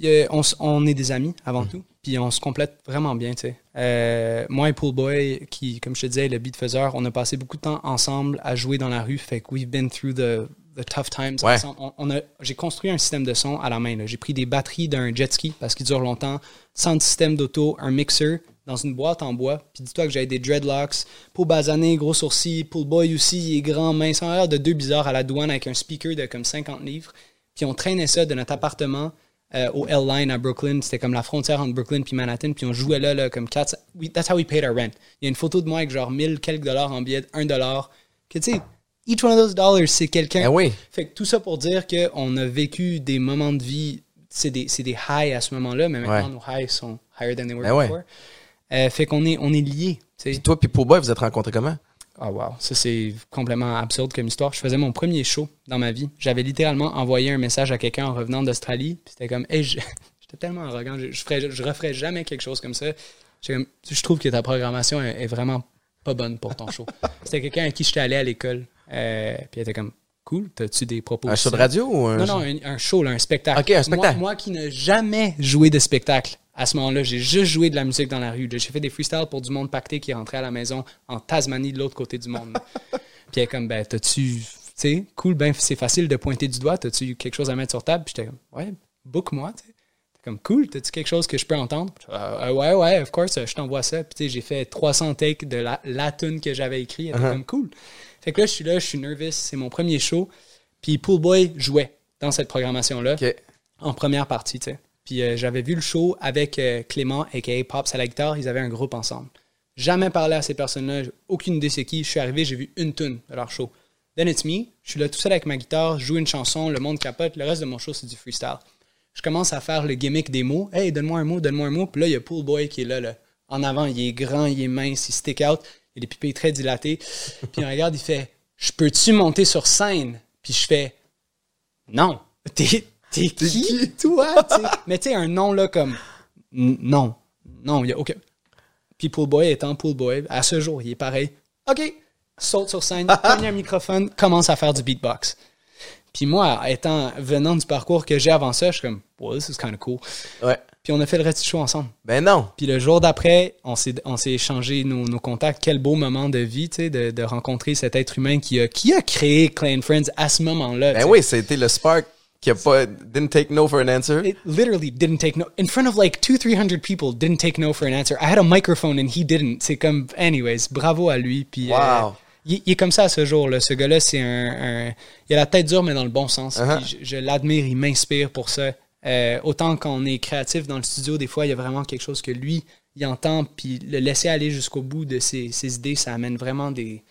A- on, est des amis avant tout, puis on se complète vraiment bien, tu sais. Euh, moi et Pool Boy, qui, comme je te disais, est le beat faiseur, on a passé beaucoup de temps ensemble à jouer dans la rue, fait que we've been through the, the tough times Ouais. ensemble. On, on a, j'ai construit un système de son à la main. J'ai pris des batteries d'un jet ski parce qu'il dure longtemps, sans système d'auto, un mixer dans une boîte en bois. Puis dis-toi que j'avais des dreadlocks, peau basanée, gros sourcils, Pool Boy aussi, il est grand, mince, en l'air de deux bizarres à la douane avec un speaker de comme 50 livres. Puis on traînait ça de notre appartement euh, au L-Line à Brooklyn. C'était comme la frontière entre Brooklyn puis Manhattan. Puis on jouait là, là comme 4... we- that's how we paid our rent. Il y a une photo de moi avec genre 1000 quelques dollars en billets, 1 dollar. Que tu sais, each one of those dollars, c'est quelqu'un. Ah oui. Fait que tout ça pour dire qu'on a vécu des moments de vie, c'est des, des highs à ce moment-là, mais maintenant Ouais. nos highs sont higher than they were Ben ouais. Euh, fait qu'on est, on est liés. Puis toi, puis pour Boy, vous êtes rencontrés comment? Ah wow, ça c'est complètement absurde comme histoire. Je faisais mon premier show dans ma vie. J'avais littéralement envoyé un message à quelqu'un en revenant d'Australie. Puis c'était comme, hey, [laughs] j'étais tellement arrogant, je, je, ferais, je referais jamais quelque chose comme ça. Comme, je trouve que ta programmation est, est vraiment pas bonne pour ton show. [laughs] c'était quelqu'un à qui j'étais allé à l'école. Euh, puis il était comme, cool, t'as-tu des propos Un show de radio ou un. non, non, un, un show, là, un spectacle. Ok, un spectacle. Moi, moi qui n'ai jamais joué de spectacle, à ce moment-là, j'ai juste joué de la musique dans la rue. J'ai fait des freestyles pour du monde pacté qui rentrait à la maison en Tasmanie de l'autre côté du monde. [laughs] Puis elle est comme, ben, t'as-tu, tu sais, cool, ben, c'est facile de pointer du doigt, t'as-tu quelque chose à mettre sur table? Puis j'étais comme, ouais, book-moi, tu sais. T'es comme, cool, t'as-tu quelque chose que je peux entendre? Euh, euh, ouais, ouais, of course, je t'envoie ça. Puis tu sais, j'ai fait 300 takes de la, la tune que j'avais écrit. Elle était comme, cool. Fait que là, je suis là, je suis nervous, c'est mon premier show. Puis Pool Boy jouait dans cette programmation-là en première partie, tu sais. Puis euh, j'avais vu le show avec euh, Clément, a.k.a. Pops à la guitare. Ils avaient un groupe ensemble. Jamais parlé à ces personnes-là. Aucune idée c'est qui. Je suis arrivé, j'ai vu une tune de leur show. Then it's me. Je suis là tout seul avec ma guitare, je joue une chanson, le monde capote. Le reste de mon show, c'est du freestyle. Je commence à faire le gimmick des mots. Hey, donne-moi un mot, donne-moi un mot. Puis là, il y a Pool Boy qui est là, là. En avant, il est grand, il est mince, il stick out. Il a des pipés très dilatés. Puis il regarde, il fait Je peux-tu monter sur scène? Puis je fais non. T'es, t'es qui, toi? [laughs] Mais tu sais, un nom là comme non. Non, il y a aucun. Puis Pool Boy étant Pool Boy, à ce jour, il est pareil. OK. Saute sur scène, [laughs] prend un microphone, commence à faire du beatbox. Puis moi, étant venant du parcours que j'ai avant ça, je suis comme, well, this is kind of cool. Ouais. Puis on a fait le reste du show ensemble. Ben non. Puis le jour d'après, on s'est, on s'est échangé nos, nos contacts. Quel beau moment de vie, tu sais, de, de rencontrer cet être humain qui a, qui a créé Clan Friends à ce moment-là. Ben oui, c'était le spark qui a pas. Didn't take no for an answer. It literally didn't take no in front of like two, three hundred people. Didn't take no for an answer. I had a microphone and he didn't. C'est comme, anyways, bravo à lui. Puis, Wow. euh, il, il est comme ça à ce jour. Là. Ce gars-là, c'est un, un- il a la tête dure mais dans le bon sens. Uh-huh. Puis je, je l'admire, il m'inspire pour ça. Euh, autant qu'on est créatif dans le studio, des fois, il y a vraiment quelque chose que lui, il entend, puis le laisser aller jusqu'au bout de ses, ses idées, ça amène vraiment des,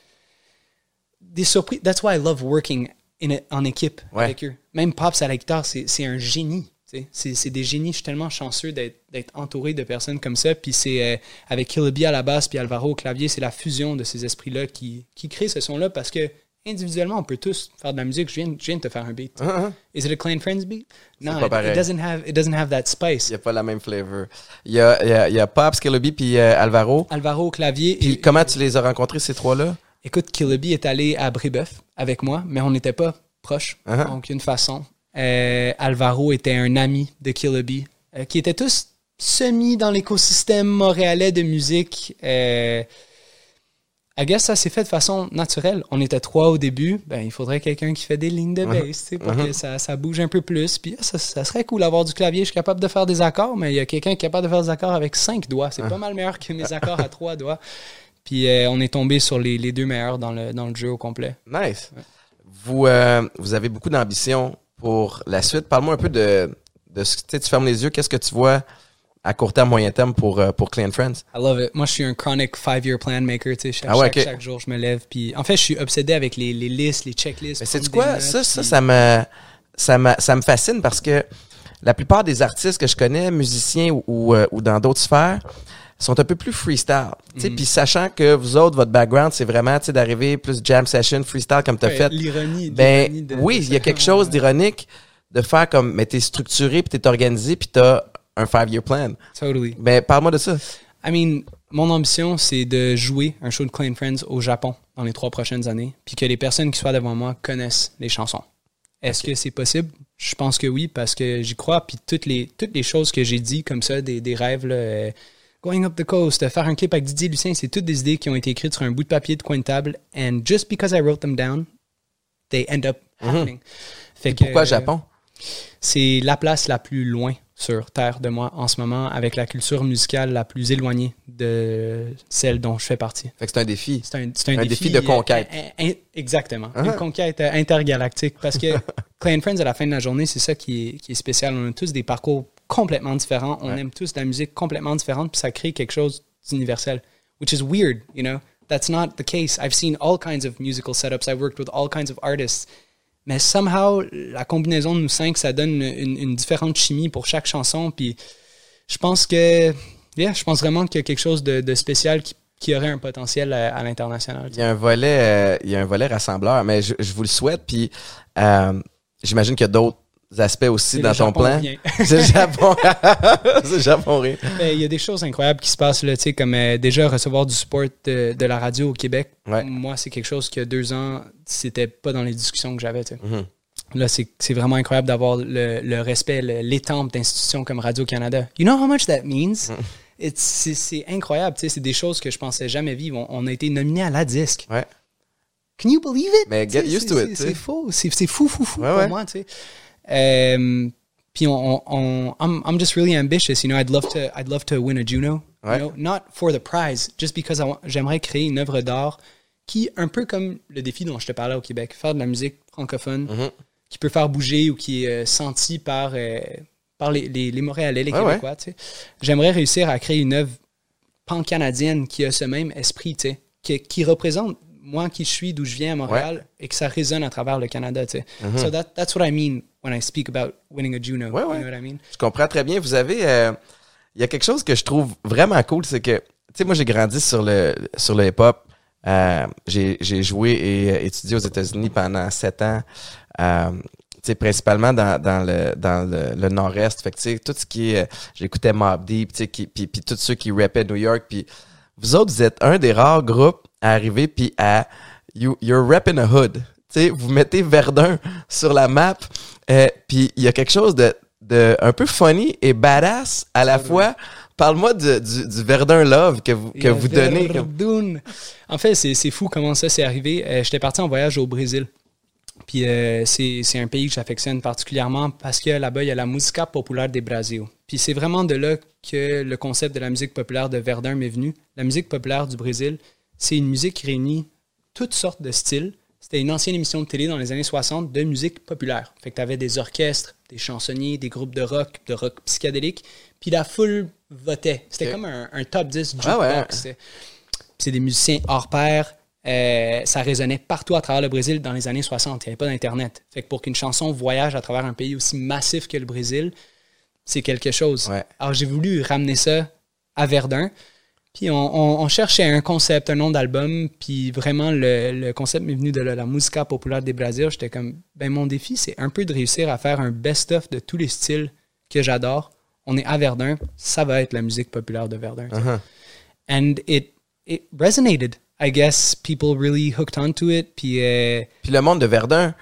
des surprises. That's why I love working in a- en équipe Ouais. avec eux. Même Pops à la guitare, c'est un génie. C'est des génies. Je suis tellement chanceux d'être entouré de personnes comme ça. Puis c'est euh, avec Killaby à la basse puis Alvaro au clavier, c'est la fusion de ces esprits-là qui, qui crée ce son-là parce que individuellement, on peut tous faire de la musique. Je viens, je viens de te faire un beat. Uh-huh. Is it a Clan Friends beat? Non, it, doesn't have it doesn't have that spice. Il y a pas la même flavor. Il y a, y a, il y a Pops, Kelobi puis euh, Alvaro. Alvaro au clavier. Puis et, comment tu les as rencontrés, ces trois-là? Écoute, Killaby est allé à Brébeuf avec moi, mais on n'était pas proches, Uh-huh. en aucune façon. Euh, Alvaro était un ami de Killaby, euh, qui étaient tous semi dans l'écosystème montréalais de musique. Euh, I guess ça s'est fait de façon naturelle. On était trois au début, ben il faudrait quelqu'un qui fait des lignes de bass, tu sais, pour que ça, ça bouge un peu plus. Puis ah, ça, ça serait cool d'avoir du clavier. Je suis capable de faire des accords, mais il y a quelqu'un qui est capable de faire des accords avec cinq doigts. C'est pas mal meilleur que mes accords à trois doigts. Puis euh, on est tombé sur les, les deux meilleurs dans le, dans le jeu au complet. Nice. Vous, euh, vous avez beaucoup d'ambition pour la suite. Parle-moi un peu de, de ce que tu sais, tu fermes les yeux. Qu'est-ce que tu vois à court terme, moyen terme pour, euh, pour Clean Friends? I love it. Moi, je suis un chronic five-year plan maker. Tu sais, chaque, Ah ouais, chaque, chaque jour, je me lève. Puis, en fait, je suis obsédé avec les, les listes, les checklists. Mais c'est quoi? notes, Ça, ça, puis- ça me, ça me, ça me fascine parce que la plupart des artistes que je connais, musiciens ou, ou, euh, ou dans d'autres sphères, sont un peu plus freestyle. Mm. Puis sachant que vous autres, votre background, c'est vraiment d'arriver plus jam session, freestyle comme tu as Ouais, fait. L'ironie. Ben de- oui, il y a quelque chose d'ironique de faire comme, mais t'es structuré, puis t'es organisé, puis t'as un five-year plan. Totally. Ben parle-moi de ça. I mean, mon ambition, c'est de jouer un show de Clean Friends au Japon dans les trois prochaines années, puis que les personnes qui soient devant moi connaissent les chansons. Est-ce que c'est possible? Je pense que oui, parce que j'y crois, puis toutes les, toutes les choses que j'ai dit comme ça, des, des rêves, là, Going Up the Coast, faire un clip avec Didier Lucien, c'est toutes des idées qui ont été écrites sur un bout de papier de coin de table, and just because I wrote them down, they end up happening. Fait que, Mhm. Pourquoi euh, Japon? c'est la place la plus loin sur Terre de moi en ce moment, avec la culture musicale la plus éloignée de celle dont je fais partie. Fait que c'est un défi. C'est un, défi de conquête. euh, in- in- exactement. Uh-huh. Une conquête euh, intergalactique. Parce que [laughs] Clan Friends, à la fin de la journée, c'est ça qui est, qui est spécial. On a tous des parcours complètement différents. On Ouais. aime tous la musique complètement différente. Puis ça crée quelque chose d'universel. Which is weird, you know? That's not the case. I've seen all kinds of musical setups. I've worked with all kinds of artists. Mais somehow, la combinaison de nous cinq, ça donne une, une différente chimie pour chaque chanson. Puis je pense que, yeah, je pense vraiment qu'il y a quelque chose de, de spécial qui, qui aurait un potentiel à, à l'international. Il y a un volet, euh, il y a un volet rassembleur, mais je, je vous le souhaite. Puis euh, j'imagine qu'il y a d'autres aspects aussi dans ton plan. [laughs] C'est le Japon. [laughs] c'est Japon rien. Ben, Il y a des choses incroyables qui se passent, là, tu sais, comme euh, déjà recevoir du support de, de la radio au Québec. Ouais. Moi, c'est quelque chose a deux ans, c'était pas dans les discussions que j'avais. tu sais. Mhm. Là, c'est vraiment incroyable d'avoir le, le respect, l'étampe d'institutions comme Radio-Canada. You know how much that means? Mm. It's- C'est incroyable, tu sais, c'est des choses que je pensais jamais vivre. On, on a été nominé à la disque. Ouais. Can you believe it? Mais get used to it, c'est- sais. C'est fou, fou, fou Ouais, pour moi, tu sais. Puis on, on, on- I'm, I'm just really ambitious, you know. I'd love to, I'd love to win a Juno, Ouais. you know, not for the prize, just because I want- j'aimerais créer une œuvre d'art qui, un peu comme le défi dont je te parlais au Québec, faire de la musique francophone Mhm. qui peut faire bouger ou qui est euh, sentie par, euh, par les, les, les Montréalais, les Ouais, Québécois, tu sais. J'aimerais réussir à créer une œuvre pan-canadienne qui a ce même esprit, tu sais, qui, qui représente moi qui je suis, d'où je viens à Montréal, et que ça résonne à travers le Canada, tu sais. So that, that's what I mean when I speak about winning a Juno. Ouais, ouais. You know what I mean? Je comprends très bien. Vous avez, euh, il y a quelque chose que je trouve vraiment cool, c'est que, tu sais, moi j'ai grandi sur le sur le hip-hop. Euh, j'ai joué et euh, étudié aux États-Unis pendant sept ans. Euh, principalement dans, dans le dans le, le nord-est. Fait que, tout ce qui est, euh, j'écoutais Mob Deep, qui- puis puis tous ceux qui rappaient New York, puis vous autres, vous êtes un des rares groupes à arriver puis à you, you're rapping a hood. Tu sais, vous mettez Verdun sur la map, euh, puis il y a quelque chose de, de un peu funny et badass à la fois. Parle-moi du, du, du Verdun love que vous, que vous donnez. Verdun. En fait, c'est fou comment ça s'est arrivé. Euh, J'étais parti en voyage au Brésil. Puis euh, c'est c'est un pays que j'affectionne particulièrement parce que là-bas, il y a la musica populaire des Brasil. Puis c'est vraiment de là que le concept de la musique populaire de Verdun m'est venu. La musique populaire du Brésil, c'est une musique qui réunit toutes sortes de styles. C'était une ancienne émission de télé dans les années 60 de musique populaire. Fait que tu avais des orchestres, des chansonniers, des groupes de rock, de rock psychédélique. Puis la foule votait. C'était comme un, un top 10 jukebox. Ah ouais. C'est des musiciens hors pair. Euh, ça résonnait partout à travers le Brésil dans les années 60. Il n'y avait pas d'Internet. Fait que pour qu'une chanson voyage à travers un pays aussi massif que le Brésil, c'est quelque chose. Ouais. Alors j'ai voulu ramener ça à Verdun. Puis on, on- on cherchait un concept, un nom d'album. Puis vraiment, le, le concept m'est venu de la, la musica populaire des Brasiles. J'étais comme, ben mon défi, c'est un peu de réussir à faire un best-of de tous les styles que j'adore. On est à Verdun, ça va être la musique populaire de Verdun. Uh-huh. And it, it resonated. I guess people really hooked onto it. Puis euh, Puis le monde de Verdun,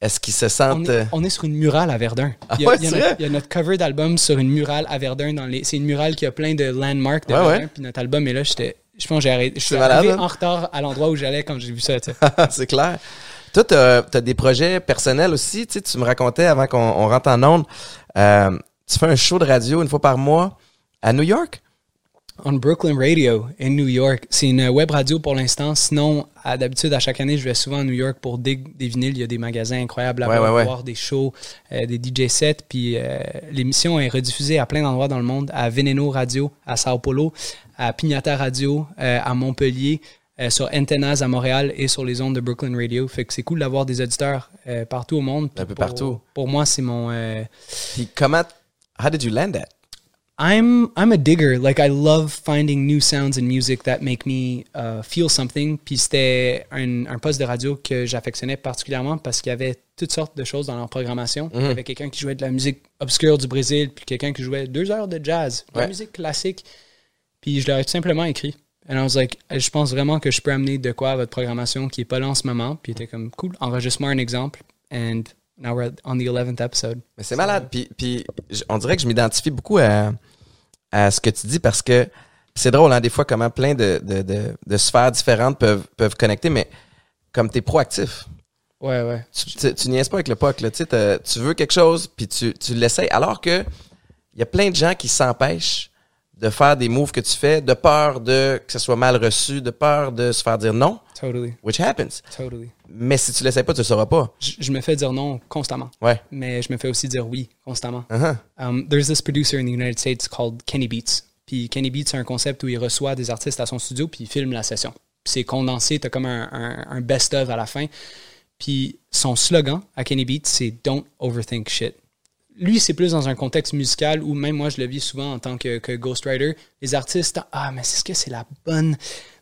est-ce qu'ils se on, sentent. est, euh, on est sur une murale à Verdun. Ah il, y a, ouais, il y a c'est notre, il y a notre cover d'album sur une murale à Verdun. Dans les, c'est une murale qui a plein de landmarks de Ouais, Verdun. ouais. Puis notre album est là. J'étais, Je pense que j'ai arrêté. Je suis C'est malade, arrivé hein? en retard à l'endroit où j'allais quand j'ai vu ça, [laughs] c'est clair. Toi, tu as, des projets personnels aussi. Tu, sais, tu me racontais avant qu'on on rentre en onde. euh, tu fais un show de radio une fois par mois à New York? On Brooklyn Radio, in New York. C'est une web radio pour l'instant. Sinon, d'habitude, à chaque année, je vais souvent à New York pour dig des vinyles. Il y a des magasins incroyables à Ouais, voir, ouais, des shows, euh, des DJ sets. Puis euh, l'émission est rediffusée à plein d'endroits dans le monde. À Veneno Radio, à Sao Paulo, à Pignata Radio, euh, à Montpellier, sur Antennas à Montréal et sur les ondes de Brooklyn Radio. Fait que c'est cool d'avoir des auditeurs partout au monde. Un peu pour- partout. Pour moi, c'est mon... Puis comment... How did you land that? I'm I'm a digger. Like I love finding new sounds in music that make me uh, feel something. Puis c'était un, un poste de radio que j'affectionnais particulièrement parce qu'il y avait toutes sortes de choses dans leur programmation. Il y avait quelqu'un qui jouait de la musique obscure du Brésil, puis quelqu'un qui jouait deux heures de jazz, de la musique classique. Puis je leur ai tout simplement écrit. And I was like, je pense vraiment que je peux amener de quoi à votre programmation qui est pas là en ce moment. Puis était comme, cool, enregistre-moi un exemple. And now we're on the 11th episode. Mais c'est malade. Puis, puis on dirait que je m'identifie beaucoup à, à ce que tu dis parce que c'est drôle, hein, des fois, comment plein de, de, de, de sphères différentes peuvent, peuvent connecter, mais comme tu es proactif, Ouais, ouais. tu, tu, tu niaises pas avec le POC, là, tu sais, tu veux quelque chose, puis tu, tu l'essayes, alors que il y a plein de gens qui s'empêchent de faire des moves que tu fais de peur de que ce soit mal reçu, de peur de se faire dire non, Totally. which happens. Totally. Mais si tu l'essayes pas, tu le sauras pas. je, je me fais dire non constamment, Ouais. mais je me fais aussi dire oui constamment. Uh-huh. Um, there's this producer in the United States called Kenny Beats. Puis Kenny Beats, c'est un concept où il reçoit des artistes à son studio puis il filme la session. Puis c'est condensé, t'as comme un, un- un best-of à la fin. Puis son slogan à Kenny Beats, c'est Don't overthink shit. Lui, c'est plus dans un contexte musical où même moi, je le vis souvent en tant que, que ghostwriter. Les artistes, ah, mais est-ce que c'est la bonne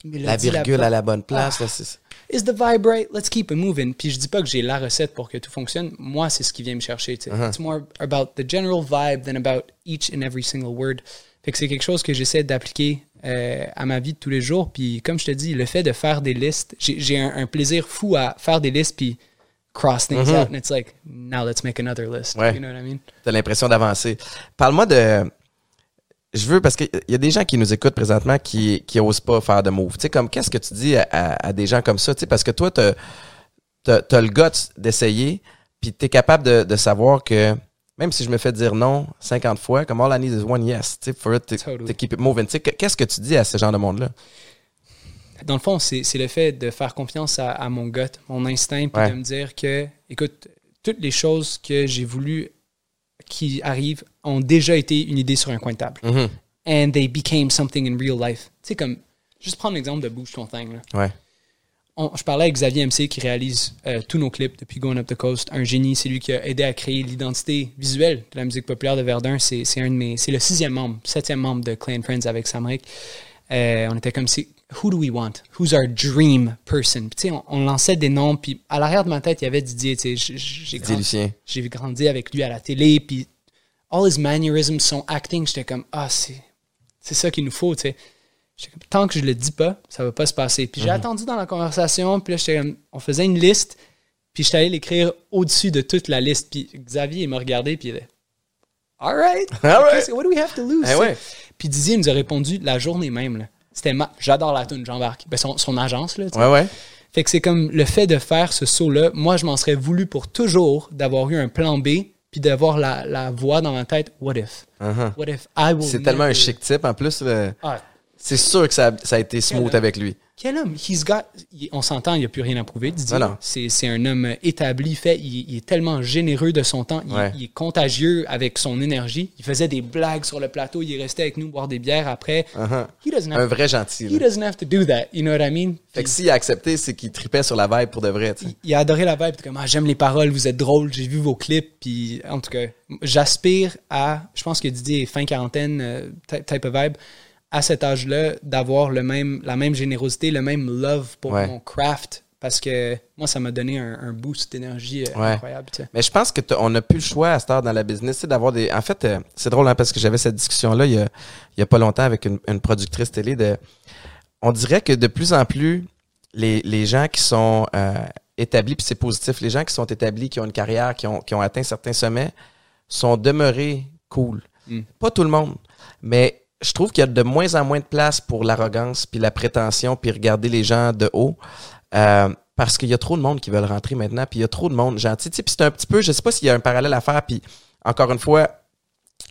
mélodie, La virgule bonne- à la bonne place. Ah. là, c'est- Is the vibe right? Let's keep it moving. Puis je dis pas que j'ai la recette pour que tout fonctionne. Moi, c'est ce qui vient me chercher. Uh-huh. It's more about the general vibe than about each and every single word. Fait que c'est quelque chose que j'essaie d'appliquer euh, à ma vie de tous les jours. Puis comme je te dis, le fait de faire des listes, j'ai j'ai un, un plaisir fou à faire des listes puis cross things out. And it's like, now let's make another list. Mm-hmm. Ouais. You know what I mean? T'as l'impression d'avancer. Parle-moi de. Je veux, parce qu'il y a des gens qui nous écoutent présentement qui, qui osent pas faire de move. Tu sais, comme qu'est-ce que tu dis à, à- à des gens comme ça? Tu sais, parce que toi, t'as as, le guts d'essayer, puis t'es capable de, de savoir que même si je me fais dire non 50 fois, comme all I need is one yes, tu sais, for it to, Totally. to keep it moving. Tu sais, que- qu'est-ce que tu dis à ce genre de monde-là? Dans le fond, c'est le fait de faire confiance à, à mon gut, mon instinct, puis Ouais. de me dire que, écoute, toutes les choses que j'ai voulu qui arrivent ont déjà été une idée sur un coin de table. Mhm. And they became something in real life. Tu sais, comme, juste prendre l'exemple de Bouge ton thing. Là. Ouais. On- je parlais avec Xavier MC qui réalise euh, tous nos clips depuis Going Up the Coast. Un génie, c'est lui qui a aidé à créer l'identité visuelle de la musique populaire de Verdun. C'est c'est un de mes, c'est le sixième membre, septième membre de Clan Friends avec Samric. Euh, on était comme si, who do we want? Who's our dream person? Puis, on, on lançait des noms, puis à l'arrière de ma tête, il y avait Didier. J'ai grandi, Lucien. j'ai grandi avec lui à la télé, puis all his mannerisms, son acting, j'étais comme, ah, c'est, c'est ça qu'il nous faut, tu sais. Tant que je le dis pas, ça va pas se passer. Puis j'ai attendu dans la conversation, puis là, j'étais comme, on faisait une liste, puis j'étais allé l'écrire au-dessus de toute la liste. Puis Xavier, il m'a regardé, puis il est All right. [laughs] All right. What do we have to lose? Eh ouais. Puis Didier nous a répondu la journée même. C'était ma... J'adore la tune, Jean-Marc. Ben, son, son agence, là. Ouais, ouais. Fait que c'est comme le fait de faire ce saut-là. Moi, je m'en serais voulu pour toujours d'avoir eu un plan B, puis d'avoir la, la voix dans ma tête. What if? Uh-huh. What if I will C'est tellement un chic type. En plus, le- Ah, c'est sûr que ça, ça a été smooth avec lui. Quel homme? He's got. il- on s'entend, il n'y a plus rien à prouver, Didier. C'est, un homme établi, fait. Il, il est tellement généreux de son temps. Il, Ouais. il est contagieux avec son énergie. Il faisait des blagues sur le plateau. Il est resté avec nous boire des bières après. Uh-huh. He doesn't Un vrai gentil. he doesn't have to do that. You know what I mean? Fait que s'il a accepté, c'est qu'il tripait sur la vibe pour de vrai. sais. il a adoré la vibe. Il comme, ah, j'aime les paroles, vous êtes drôle, j'ai vu vos clips. Puis, en tout cas, j'aspire à, je pense que Didier est fin quarantaine, euh, ty- type of vibe, à cet âge-là, d'avoir le même, la même générosité, le même love pour Ouais. mon craft. Parce que moi, ça m'a donné un, un boost d'énergie euh, Ouais. incroyable. tu sais. Mais je pense que t'as- on n'a plus le choix à cette heure dans la business, c'est d'avoir des. En fait, euh, c'est drôle hein, parce que j'avais cette discussion-là il y a, il y a pas longtemps avec une, une productrice télé. De, on dirait que de plus en plus, les, les gens qui sont euh, établis, puis c'est positif, les gens qui sont établis, qui ont une carrière, qui ont, qui ont atteint certains sommets, sont demeurés cool. Mm. Pas tout le monde, mais je trouve qu'il y a de moins en moins de place pour l'arrogance, puis la prétention, puis regarder les gens de haut. Euh, parce qu'il y a trop de monde qui veulent rentrer maintenant, puis il y a trop de monde gentil. Tu sais, puis c'est un petit peu, je sais pas s'il y a un parallèle à faire, puis encore une fois,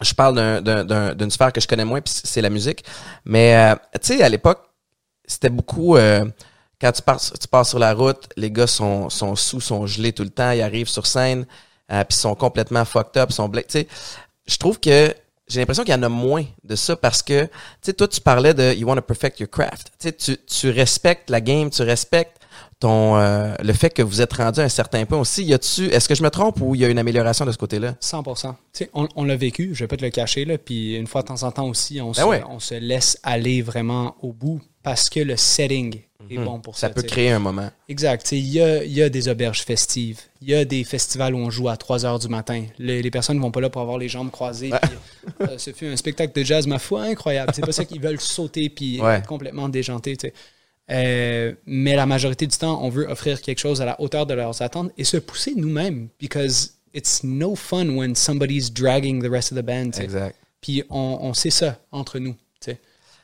je parle d'un- d'un- d'un- d'une sphère que je connais moins, puis c'est la musique. Mais euh, tu sais, à l'époque, c'était beaucoup. euh, quand tu pars, tu pars sur la route, les gars sont, sont sous, sont gelés tout le temps, ils arrivent sur scène, euh, puis sont complètement fucked up, sont black. Tu sais, je trouve que j'ai l'impression qu'il y en a moins de ça parce que, tu sais, toi, tu parlais de you want to perfect your craft. Tu tu respectes la game, tu respectes ton euh, le fait que vous êtes rendu à un certain point aussi. Y a-tu, est-ce que je me trompe ou il y a une amélioration de ce côté-là? 100%. Tu sais, on, on l'a vécu, je vais pas te le cacher, là, puis une fois de temps en temps aussi, on, se, Ben ouais. on se laisse aller vraiment au bout parce que le setting est bon pour ça. Mhm. Ça peut créer un moment. Exact. Il y a, il y a des auberges festives. Il y a des festivals où on joue à 3 heures du matin. Les, les personnes ne vont pas là pour avoir les jambes croisées. euh, ce fut un spectacle de jazz, ma foi, incroyable. C'est pas ça qu'ils veulent sauter puis Ouais. être complètement déjantés. Euh, mais la majorité du temps, on veut offrir quelque chose à la hauteur de leurs attentes et se pousser nous-mêmes. Because it's no fun when somebody's dragging the rest of the band. tu sais. Exact. Puis on, on sait ça entre nous.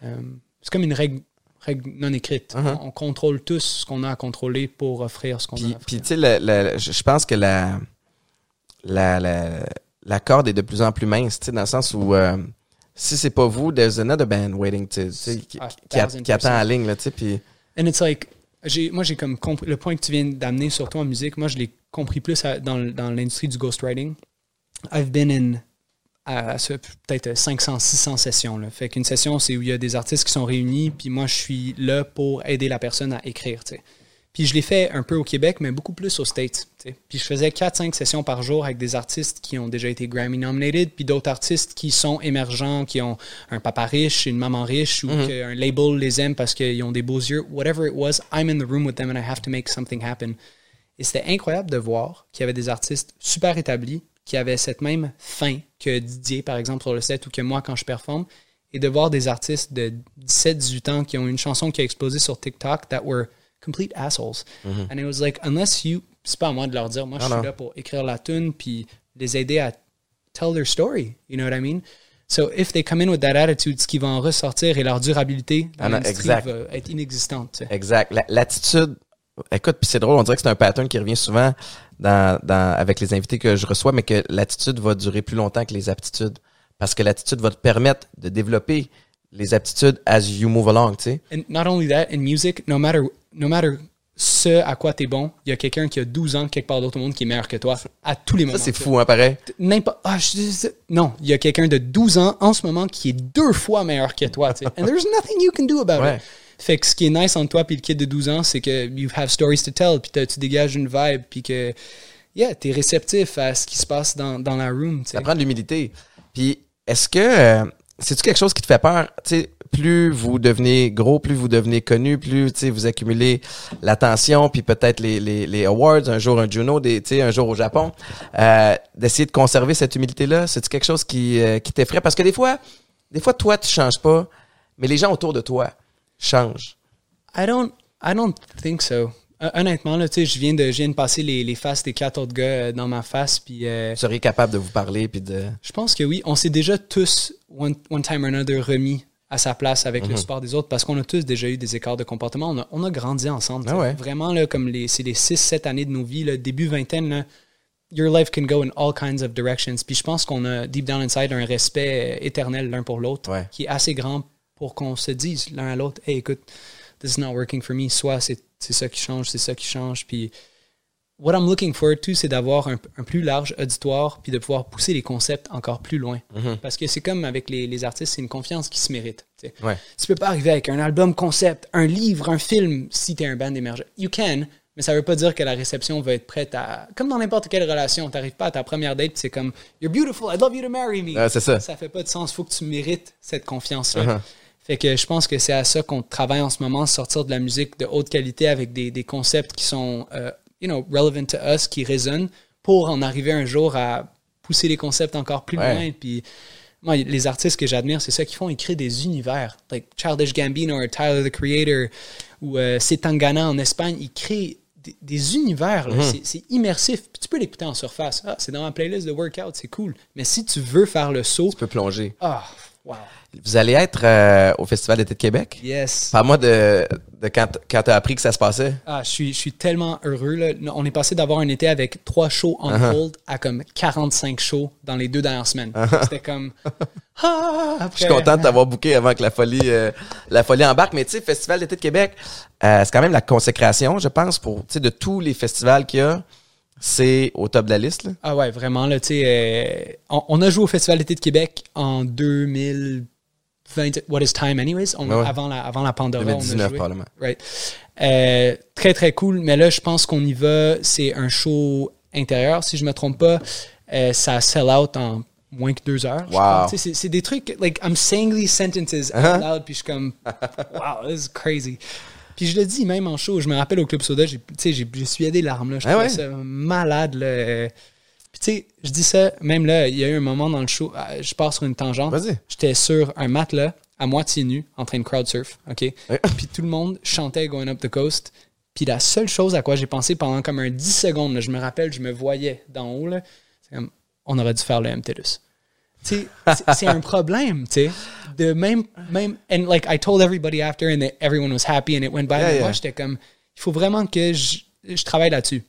Euh, c'est comme une règle, règle non écrite. Uh-huh. on, on contrôle tous ce qu'on a à contrôler pour offrir ce qu'on a Puis, à puis tu sais, je pense que la, la, la, la corde est de plus en plus mince, tu sais, dans le sens où euh, si c'est pas vous, there's another band waiting, qui, Ah, qui 1000%. qui attend en ligne, là, tu sais, puis And it's like, moi j'ai comme compris, le point que tu viens d'amener surtout en musique, moi je l'ai compris plus à- dans, dans l'industrie du ghostwriting. I've been in peut-être 500, 600 sessions. Fait qu'une session, c'est où il y a des artistes qui sont réunis, puis moi je suis là pour aider la personne à écrire. tu sais. Puis je l'ai fait un peu au Québec, mais beaucoup plus aux States. Puis je faisais 4-5 sessions par jour avec des artistes qui ont déjà été Grammy nominated, puis d'autres artistes qui sont émergents, qui ont un papa riche, une maman riche, ou qu'un label les aime parce qu'ils ont des beaux yeux. Whatever it was, I'm in the room with them and I have to make something happen. Et c'était incroyable de voir qu'il y avait des artistes super établis qui avaient cette même fin que Didier, par exemple, sur le set, ou que moi quand je performe, et de voir des artistes de 17-18 ans qui ont une chanson qui a explosé sur TikTok that were complete assholes. And it was like, unless you, c'est pas à moi de leur dire, moi je Ah suis là pour écrire la tune puis les aider à tell their story. You know what I mean? So if they come in with that attitude, ce qui va en ressortir et leur durabilité dans Ah non, exact. va être inexistante. tu sais. exact. La- L'attitude, écoute, puis c'est drôle, on dirait que c'est un pattern qui revient souvent dans, dans, avec les invités que je reçois, mais que l'attitude va durer plus longtemps que les aptitudes. Parce que l'attitude va te permettre de développer les aptitudes as you move along, tu sais. And not only that, in music, no matter, no matter ce à quoi t'es bon, il y a quelqu'un qui a 12 ans quelque part d'autre au monde qui est meilleur que toi à tous les moments. Ça, c'est fou, hein, pareil. N'importe. Ah, je- non, il y a quelqu'un de 12 ans en ce moment qui est deux fois meilleur que toi. And there's nothing you can do about Ouais. it. Fait que ce qui est nice entre toi et le kid de 12 ans, c'est que you have stories to tell, puis tu dégages une vibe, puis que, yeah, t'es réceptif à ce qui se passe dans, dans la room. tu sais. Ça prend de l'humilité. Puis, est-ce que euh, c'est-tu quelque chose qui te fait peur? Tu sais, plus vous devenez gros, plus vous devenez connu, plus vous accumulez l'attention, puis peut-être les, les, les awards, un jour un Juno, des, tu sais, un jour au Japon, euh, d'essayer de conserver cette humilité-là, c'est-tu quelque chose qui, euh, qui t'effraie? Parce que des fois, des fois, toi, tu changes pas, mais les gens autour de toi changent. I don't, I don't think so. Hon- Honnêtement, là, tu sais, je viens de, je viens de passer les, les faces des quatre autres gars euh, dans ma face, puis euh, Vous seriez capable de vous parler, puis de... Je pense que oui. On s'est déjà tous, one, one time or another, remis à sa place avec Mhm. le support des autres parce qu'on a tous déjà eu des écarts de comportement. On a, on a grandi ensemble. Ah ouais. Vraiment, là, comme les, c'est les 6-7 années de nos vies, là, début vingtaine, là, your life can go in all kinds of directions. Puis je pense qu'on a, deep down inside, un respect éternel l'un pour l'autre Ouais. qui est assez grand pour qu'on se dise l'un à l'autre, hey, écoute, this is not working for me. Soit c'est c'est ça qui change, c'est ça qui change. Puis what I'm looking forward to, c'est d'avoir un, un plus large auditoire puis de pouvoir pousser les concepts encore plus loin. Parce que c'est comme avec les, les artistes, c'est une confiance qui se mérite. Ouais. Tu peux pas arriver avec un album concept, un livre, un film si tu es un band émergent. You can, mais ça veut pas dire que la réception va être prête à. Comme dans n'importe quelle relation, tu pas à ta première date, c'est comme You're beautiful, I'd love you to marry me. C'est ça. Ça fait pas de sens. faut que tu mérites cette confiance-là. Fait que je pense que c'est à ça qu'on travaille en ce moment, sortir de la musique de haute qualité avec des, des concepts qui sont, euh, you know, relevant to us, qui résonnent, pour en arriver un jour à pousser les concepts encore plus Ouais. loin. Puis moi, les artistes que j'admire, c'est ça qu'ils font, ils créent des univers. Like Childish Gambino ou Tyler the Creator ou euh, Setangana en Espagne, ils créent des, des univers. C'est- C'est immersif. Puis tu peux l'écouter en surface. Ah, c'est dans ma playlist de workout, c'est cool. Mais si tu veux faire le saut, Tu peux plonger. ah, Wow. Vous allez être euh, au Festival d'été de Québec? Yes. Parle-moi de, de quand, quand tu as appris que ça se passait. Ah, je suis, je suis tellement heureux. Là. On est passé d'avoir un été avec trois shows on Uh-huh. hold à comme 45 shows dans les deux dernières semaines. C'était comme. [laughs] Ah, après- Je suis content de t'avoir booké avant que la folie, euh, la folie embarque. Mais tu sais, Festival d'été de Québec, euh, c'est quand même la consécration, je pense, pour de tous les festivals qu'il y a. C'est au top de la liste. Là? Ah ouais, vraiment. Là, tu sais, euh, on, on a joué au Festival d'été de Québec en 2020. What is time, anyways? On- Ouais, ouais. avant, la, avant la Pandora. on a 2019 joué. probablement. Right. Euh, très, très cool. Mais là, je pense qu'on y va. C'est un show intérieur, si je me trompe pas. Euh, ça sell out en moins que deux heures. Wow. C'est des trucs, like, I'm saying these sentences out Uh-huh. loud, puis je suis comme, [laughs] wow, this is crazy. Puis je le dis même en show, je me rappelle au Club Soda, j'ai- j'ai j'ai essuyé des larmes, là. Je Ah ouais? ça malade, là. Puis tu sais, je dis ça, même là, il y a eu un moment dans le show, euh, je pars sur une tangente. Vas-y. J'étais sur un matelas, à moitié nu, en train de crowd surf, OK? Ouais. [laughs] Puis tout le monde chantait Going Up the Coast. Puis la seule chose à quoi j'ai pensé pendant comme un 10 secondes, là, je me rappelle, je me voyais d'en haut, là, c'est comme, on aurait dû faire le MTLUS. Tu c'est- un problème, tu sais. De même, même, and like I told everybody after and that everyone was happy and it went by. Yeah, yeah. moi, j'étais comme, il faut vraiment que je, je travaille là-dessus.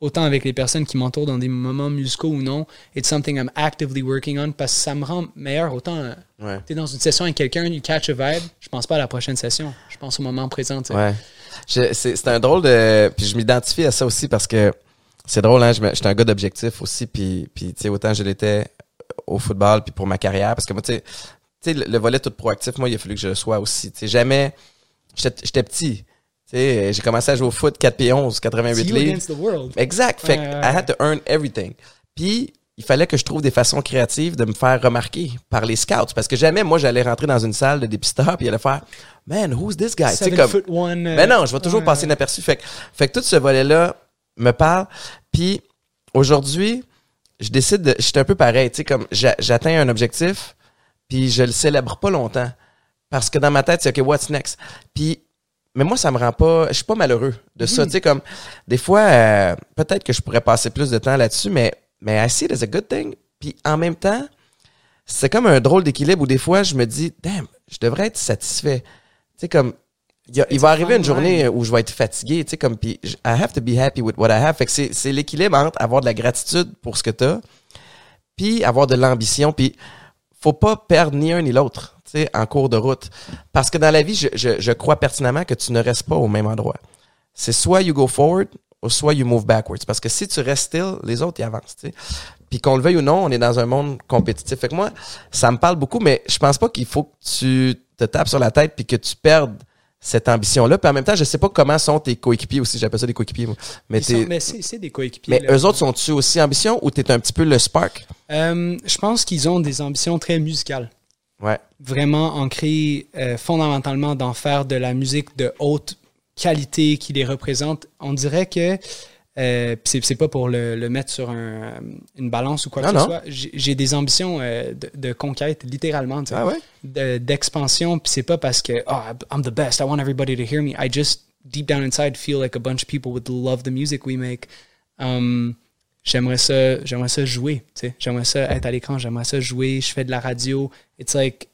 Autant avec les personnes qui m'entourent dans des moments musicaux ou non. It's something I'm actively working on parce que ça me rend meilleur. Autant, Ouais. t'es dans une session avec quelqu'un, you catch a vibe. Je pense pas à la prochaine session. Je pense au moment présent, tu sais. Ouais. C'est un drôle de. Puis je m'identifie à ça aussi parce que c'est drôle, hein. J'étais un gars d'objectif aussi. Puis, puis tu sais, autant je l'étais au football puis pour ma carrière. Parce que moi, tu sais, le, le volet tout proactif, moi, il a fallu que je le sois aussi. Tu sais, jamais. J'étais petit. Tu sais, j'ai commencé à jouer au foot 4 pieds 11, 88 It's you livres. Exact. Fait que I had to earn everything. Puis, il fallait que je trouve des façons créatives de me faire remarquer par les scouts. Parce que jamais, moi, j'allais rentrer dans une salle de dépisteur puis il allait faire Man, who's this guy? Tu sais, Seven comme. one. euh, Ben non, je vais toujours passer inaperçu. Fait, que- fait que tout ce volet-là me parle. Puis aujourd'hui, je décide de. J'étais un peu pareil. Tu sais, comme j'a- j'atteins un objectif, puis je le célèbre pas longtemps. Parce que dans ma tête, c'est OK, what's next? Puis, mais moi, ça me rend pas. Je suis pas malheureux de ça. Tu sais, comme des fois, euh, peut-être que je pourrais passer plus de temps là-dessus, mais, mais I see it as a good thing. Puis en même temps, c'est comme un drôle d'équilibre où des fois, je me dis, damn, je devrais être satisfait. Tu sais, comme, il, a- va arriver une journée où je vais être fatigué, tu sais, comme, puis I have to be happy with what I have. Fait que c'est, c'est l'équilibre entre avoir de la gratitude pour ce que t'as, puis avoir de l'ambition, puis faut pas perdre ni un ni l'autre, tu sais, en cours de route. Parce que dans la vie, je, je, je crois pertinemment que tu ne restes pas au même endroit. C'est soit you go forward, ou soit you move backwards. Parce que si tu restes still, les autres, ils avancent, tu sais. Puis qu'on le veuille ou non, on est dans un monde compétitif. Fait que moi, ça me parle beaucoup, mais je pense pas qu'il faut que tu te tapes sur la tête puis que tu perdes cette ambition-là. Puis en même temps, je sais pas comment sont tes coéquipiers aussi. J'appelle ça des coéquipiers, moi. Mais, sont- mais c'est des coéquipiers. mais là. eux autres, sont-tu aussi ambition ou t'es un petit peu le spark? Euh, je pense qu'ils ont des ambitions très musicales. Ouais. Vraiment ancrées euh, fondamentalement d'en faire de la musique de haute qualité qui les représente. On dirait que, euh, pis c'est pas pour le, le mettre sur un, une balance ou quoi Non, que ce soit, j'ai des ambitions euh, de, de conquête, littéralement. Ah ouais? de- d'expansion puis c'est pas parce que oh I'm the best I want everybody to hear me. I just deep down inside feel like a bunch of people would love the music we make. Um, j'aimerais ça j'aimerais ça jouer j'aimerais ça être à l'écran j'aimerais ça jouer je fais de la radio. It's like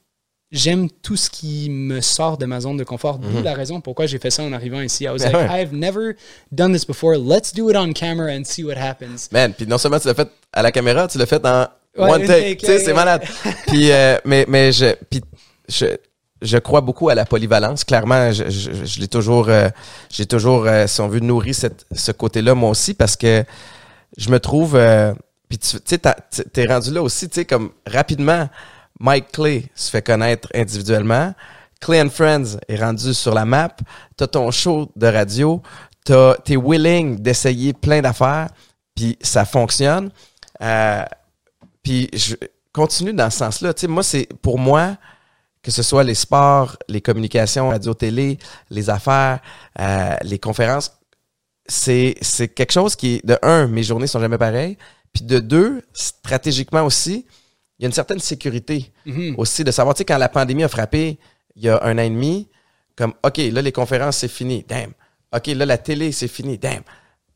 j'aime tout ce qui me sort de ma zone de confort d'où la raison pourquoi j'ai fait ça en arrivant ici I was. Ben like. I've never done this before let's do it on camera and see what happens Man, puis non seulement tu l'as fait à la caméra, tu l'as fait en Ouais, one take. Tu sais, c'est malade. [laughs] puis, euh, mais, mais je, puis je, je crois beaucoup à la polyvalence. Clairement, je, je, je l'ai toujours, euh, j'ai toujours, euh, si on veut, nourri cette, ce côté-là, moi aussi, parce que je me trouve, euh, puis tu sais, t'es rendu là aussi, tu sais, comme rapidement, Mike Clay se fait connaître individuellement. Clay and Friends est rendu sur la map. T'as ton show de radio. T'es willing d'essayer plein d'affaires, puis ça fonctionne. Euh, puis je continue dans ce sens-là. Tu sais, moi, c'est pour moi, que ce soit les sports, les communications, radio-télé, les affaires, euh, les conférences, c'est c'est quelque chose qui est, de un, mes journées sont jamais pareilles, puis de deux, stratégiquement aussi, il y a une certaine sécurité Mhm. aussi de savoir, tu sais, quand la pandémie a frappé il y a un an et demi, comme, OK, là, les conférences, c'est fini, damn. OK, là, la télé, c'est fini, damn.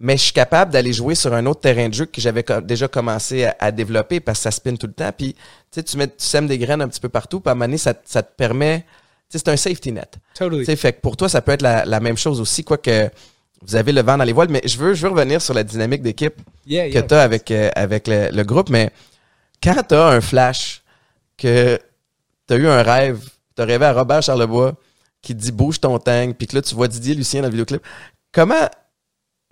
mais je suis capable d'aller jouer sur un autre terrain de jeu que j'avais déjà commencé à, à développer parce que ça spin tout le temps. Puis, tu sais, tu, mets, tu sèmes des graines un petit peu partout, puis à un moment donné, ça, te- ça te permet... Tu sais, c'est un safety net. Totally. Tu sais, fait que pour toi, ça peut être la, la même chose aussi, quoique vous avez le vent dans les voiles. Mais je veux, je veux revenir sur la dynamique d'équipe Yeah, que yeah. tu as avec, euh, avec le, le groupe. Mais quand tu as un flash, que tu as eu un rêve, tu as rêvé à Robert Charlebois qui te dit bouge ton tank, puis que là, tu vois Didier Lucien dans le vidéoclip, comment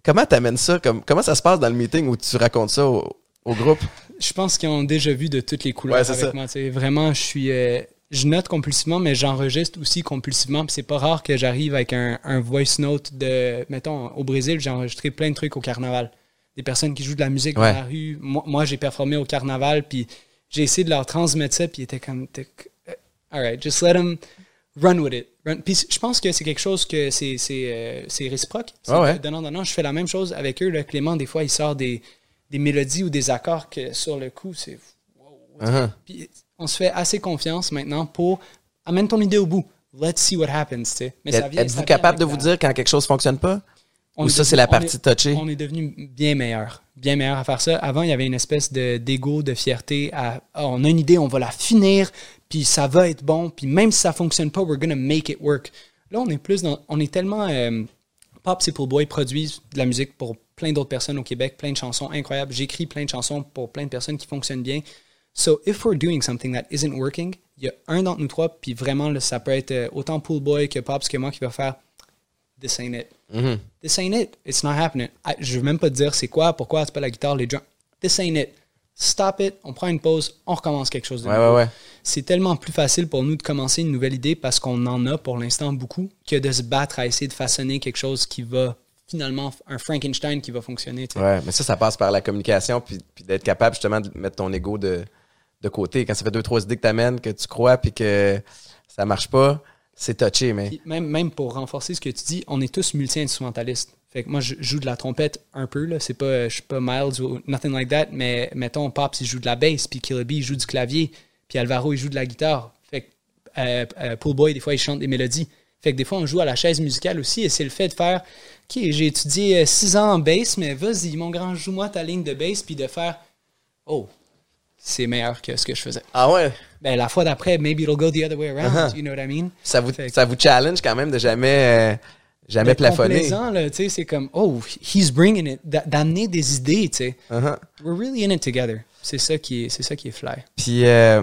comment t'amènes ça? Comme, comment ça se passe dans le meeting où tu racontes ça au, au groupe? Je pense qu'ils ont déjà vu de toutes les couleurs Ouais, avec ça. moi. Vraiment, je suis. euh, je note compulsivement, mais j'enregistre aussi compulsivement. Puis c'est pas rare que j'arrive avec un, un voice note de. Mettons, au Brésil, j'ai enregistré plein de trucs au carnaval. Des personnes qui jouent de la musique Ouais. dans la rue. Moi, moi, j'ai performé au carnaval, puis j'ai essayé de leur transmettre ça, puis ils étaient comme. euh, Alright, just let them run with it. Run. Puis je pense que c'est quelque chose que c'est euh, réciproque. Ouais, donnant donnant. Je fais la même chose avec eux. Là. Clément, des fois, il sort des, des mélodies ou des accords que sur le coup, c'est. wow. Uh-huh. Puis on se fait assez confiance maintenant pour amène ton idée au bout. Let's see what happens. Êtes-vous capable de vous la- dire quand quelque chose fonctionne pas? On ça, c'est la on partie est- touchée? On est devenu bien meilleur. Bien meilleur à faire ça. Avant, il y avait une espèce de d'ego, de fierté. À, Ah, on a une idée, on va la finir, puis ça va être bon. Puis même si ça fonctionne pas, we're gonna make it work. Là, on est plus dans. On est tellement. euh, Pop Simple Boy produisent de la musique pour plein d'autres personnes au Québec, plein de chansons incroyables. J'écris plein de chansons pour plein de personnes qui fonctionnent bien. So, if we're doing something that isn't working, il y a un d'entre nous trois, puis vraiment, là, ça peut être euh, autant Pool Boy que Pops que moi qui va faire This ain't it. Mhm. This ain't it. It's not happening. I- je veux même pas te dire c'est quoi, pourquoi c'est pas la guitare, les drums. This ain't it. Stop it. On prend une pause, on recommence quelque chose de Ouais, nouveau. ouais, ouais. C'est tellement plus facile pour nous de commencer une nouvelle idée parce qu'on en a pour l'instant beaucoup que de se battre à essayer de façonner quelque chose qui va finalement un Frankenstein qui va fonctionner. tu sais. Ouais, mais ça, ça passe par la communication, puis, puis d'être capable justement de mettre ton ego de, de côté. Quand ça fait deux, trois idées que t'amènes, que tu crois, puis que ça marche pas, c'est touché, mais. Même, même pour renforcer ce que tu dis, on est tous multi-instrumentalistes. Fait que moi, je joue de la trompette un peu, là. C'est pas, je suis pas Miles ou nothing like that, mais mettons, Pops, il joue de la bass, puis Killer B, il joue du clavier, puis Alvaro, il joue de la guitare. Fait que euh, euh, Paul Boy, des fois, il chante des mélodies. Fait que des fois, on joue à la chaise musicale aussi, et c'est le fait de faire, OK, j'ai étudié euh, six ans en bass, mais vas-y, mon grand, joue-moi ta ligne de bass, puis de faire, oh, c'est meilleur que ce que je faisais. Ah ouais? Ben, la fois d'après, maybe it'll go the other way around, Uh-huh. you know what I mean? Ça vous, Fait ça vous challenge quand même de jamais, euh, jamais plafonner. complaisant, là, tu sais, c'est comme, oh, he's bringing it, d'a- d'amener des idées, tu sais. Uh-huh. We're really in it together. C'est ça qui est, c'est ça qui est fly. Puis, euh,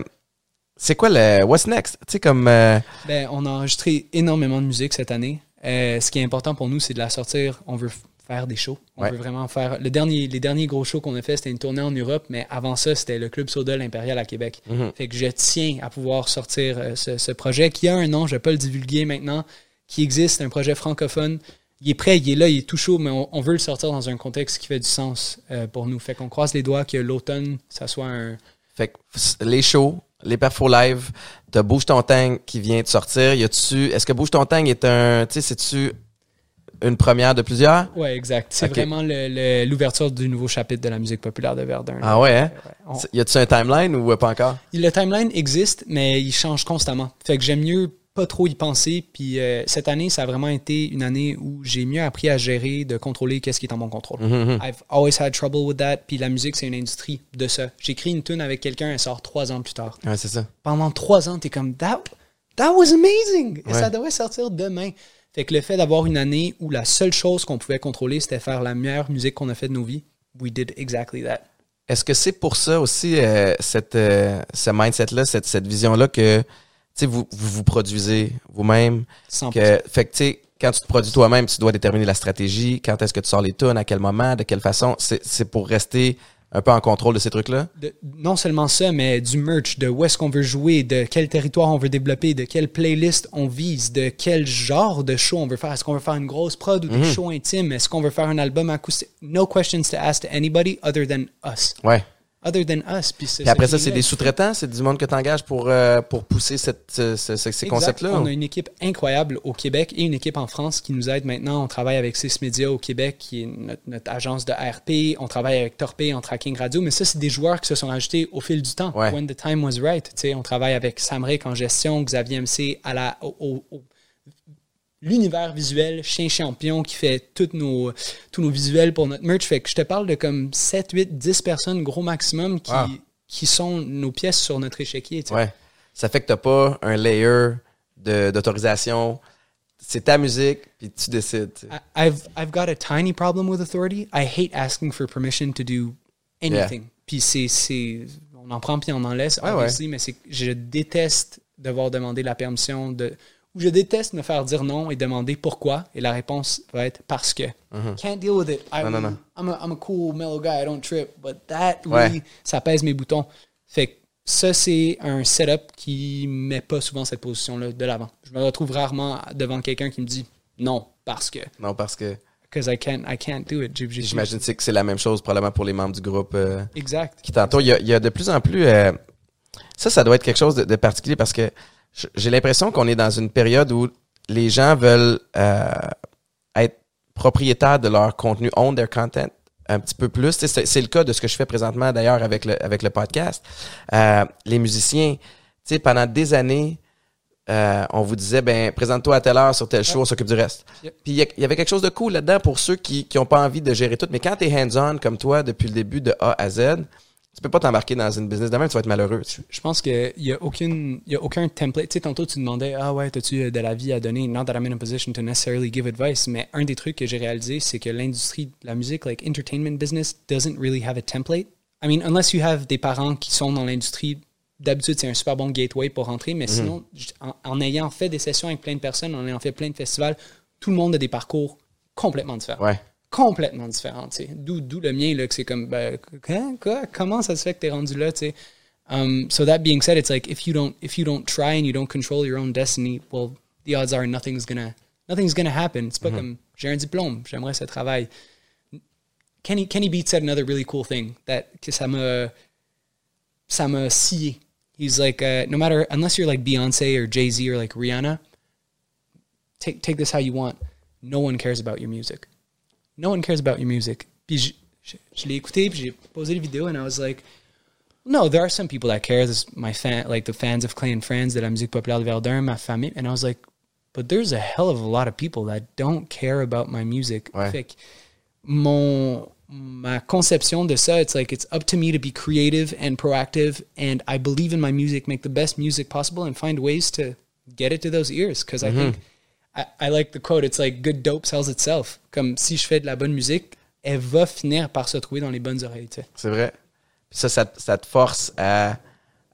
c'est quoi le. What's next? Tu sais, comme. euh, Ben, on a enregistré énormément de musique cette année. Euh, ce qui est important pour nous, c'est de la sortir. On veut faire des shows. On Ouais. veut vraiment faire. Le dernier, les derniers gros shows qu'on a fait, c'était une tournée en Europe, mais avant ça, c'était le Club Soda l'Impérial à Québec. Fait que je tiens à pouvoir sortir euh, ce, ce projet qui a un nom, je vais pas le divulguer maintenant, qui existe, un projet francophone. Il est prêt, il est là, il est tout chaud, mais on, on veut le sortir dans un contexte qui fait du sens euh, pour nous. Fait qu'on croise les doigts que l'automne, ça soit un. Fait que les shows, les perfos live, t'as Bouge ton Tang qui vient de sortir. Y a-tu. Est-ce que Bouge ton Tang est un. Tu sais, c'est-tu une première de plusieurs? Ouais, exact. C'est Ok. vraiment l'ouverture du nouveau chapitre de la musique populaire de Verdun. Ah ouais, hein? Ouais, on- Y a-tu un timeline ou euh, pas encore? Le timeline existe, mais il change constamment. Fait que j'aime mieux pas trop y penser. Puis euh, cette année, ça a vraiment été une année où j'ai mieux appris à gérer, de contrôler qu'est-ce qui est en mon contrôle. Mhm, I've always had trouble with that. Puis la musique, c'est une industrie de ça. J'écris une tune avec quelqu'un, elle sort trois ans plus tard. Ouais, c'est ça. Pendant trois ans, t'es comme that, that was amazing. Et ça devrait sortir demain. Fait que le fait d'avoir une année où la seule chose qu'on pouvait contrôler, c'était faire la meilleure musique qu'on a fait de nos vies, we did exactly that. Est-ce que c'est pour ça aussi, euh, cette, euh, ce mindset-là, cette, cette vision-là, que tu sais, vous, vous vous produisez vous-même? 100%. Que, fait que, tu sais, quand tu te produis toi-même, tu dois déterminer la stratégie, quand est-ce que tu sors les tunes, à quel moment, de quelle façon. C'est pour rester un peu en contrôle de ces trucs-là? non seulement ça, mais du merch, de où est-ce qu'on veut jouer, de quel territoire on veut développer, de quelle playlist on vise, de quel genre de show on veut faire. Est-ce qu'on veut faire une grosse prod ou des shows intimes? Est-ce qu'on veut faire un album acoustique? No questions to ask to anybody other than us. Ouais. Other than us. Puis, Puis après ça, c'est des sous-traitants, c'est du monde que tu engages pour, euh, pour pousser cette, ce- ce- ce- ces concepts-là? On a une équipe incroyable au Québec et une équipe en France qui nous aide maintenant. On travaille avec Sys Media au Québec, qui est notre, notre agence de RP. On travaille avec Torpé en tracking radio. Mais ça, c'est des joueurs qui se sont ajoutés au fil du temps. Ouais. When the time was right. On travaille avec Sam Rick en gestion, Xavier MC à la, au- au l'univers visuel, Chien Champion, qui fait toutes nos, tous nos visuels pour notre merch. Fait que je te parle de comme 7, 8, 10 personnes, gros maximum, qui, Wow. qui sont nos pièces sur notre échiquier. Ouais. Ça fait que t'as pas un layer d'autorisation. C'est ta musique, puis tu décides. I- I've I've got a tiny problem with authority. I hate asking for permission to do anything. Puis c'est on en prend puis on en laisse Ouais, obviously, mais je déteste devoir demander la permission de ou je déteste me faire dire non et demander pourquoi et la réponse va être parce que. Can't deal with it. I. Non, non, non. I'm a, I'm a cool mellow guy. I don't trip, but that Ouais. really ça pèse mes boutons. Fait que ça c'est un setup qui met pas souvent cette position là de l'avant. Je me retrouve rarement devant quelqu'un qui me dit non parce que Non, parce que because I can't I can't do it. J'imagine que c'est la même chose probablement pour les membres du groupe euh, Exact. qui t'entourent. Il y a, il y a de plus en plus... euh, ça, ça doit être quelque chose de, de particulier parce que j'ai l'impression qu'on est dans une période où les gens veulent euh, être propriétaires de leur contenu, own their content un petit peu plus. C'est le cas de ce que je fais présentement d'ailleurs avec le, avec le podcast. Euh, les musiciens, tu sais, pendant des années, euh, on vous disait, ben, présente-toi à telle heure sur tel show, on s'occupe du reste. Yep. Puis il y avait quelque chose de cool là-dedans pour ceux qui n'ont pas envie de gérer tout. Mais quand tu es hands-on comme toi depuis le début de A à Z, tu peux pas t'embarquer dans une business de même, tu vas être malheureux. Je pense qu'il n'y a, aucune, y a aucun template. Tu sais, tantôt, tu demandais, ah ouais, as-tu euh, de la vie à donner? Not that I'm in a position to necessarily give advice, mais un des trucs que j'ai réalisé, c'est que l'industrie de la musique, like entertainment business, doesn't really have a template. I mean, unless you have des parents qui sont dans l'industrie, d'habitude, c'est un super bon gateway pour rentrer, mais sinon, j- en, en ayant fait des sessions avec plein de personnes, en ayant fait plein de festivals, tout le monde a des parcours complètement différents Ouais. Complètement différent, tu sais. D'où, le mien, là, que c'est comme, ben, quoi, quoi, comment ça se fait que t'es rendu là, tu sais. Um, so that being said, it's like, if you don't, if you don't try and you don't control your own destiny, well, the odds are nothing's gonna, nothing's gonna happen. C'est pas comme, j'ai un diplôme, j'aimerais ce travail. Kenny, Kenny Beats said another really cool thing, that, que ça m'a, ça m'a scié. He's like, uh, no matter, unless you're like Beyonce or Jay-Z or like Rihanna, take, take this how you want. No one cares about your music no one cares about your music. Puis je, je, je l'ai écouté, puis j'ai posé vidéo, and I was like, no, there are some people that care. This my fan, like the fans of Clay and Friends, de la musique populaire de Verdun, ma famille. And I was like, but there's a hell of a lot of people that don't care about my music. Ouais. Fait que mon, ma conception de ça, it's like, it's up to me to be creative and proactive, and I believe in my music, make the best music possible, and find ways to get it to those ears. Because I mm-hmm. think, I, I like the quote, it's like, good dope sells itself. Comme si je fais de la bonne musique, elle va finir par se trouver dans les bonnes oreilles, tu sais. C'est vrai. Puis ça, ça, te- ça te force à,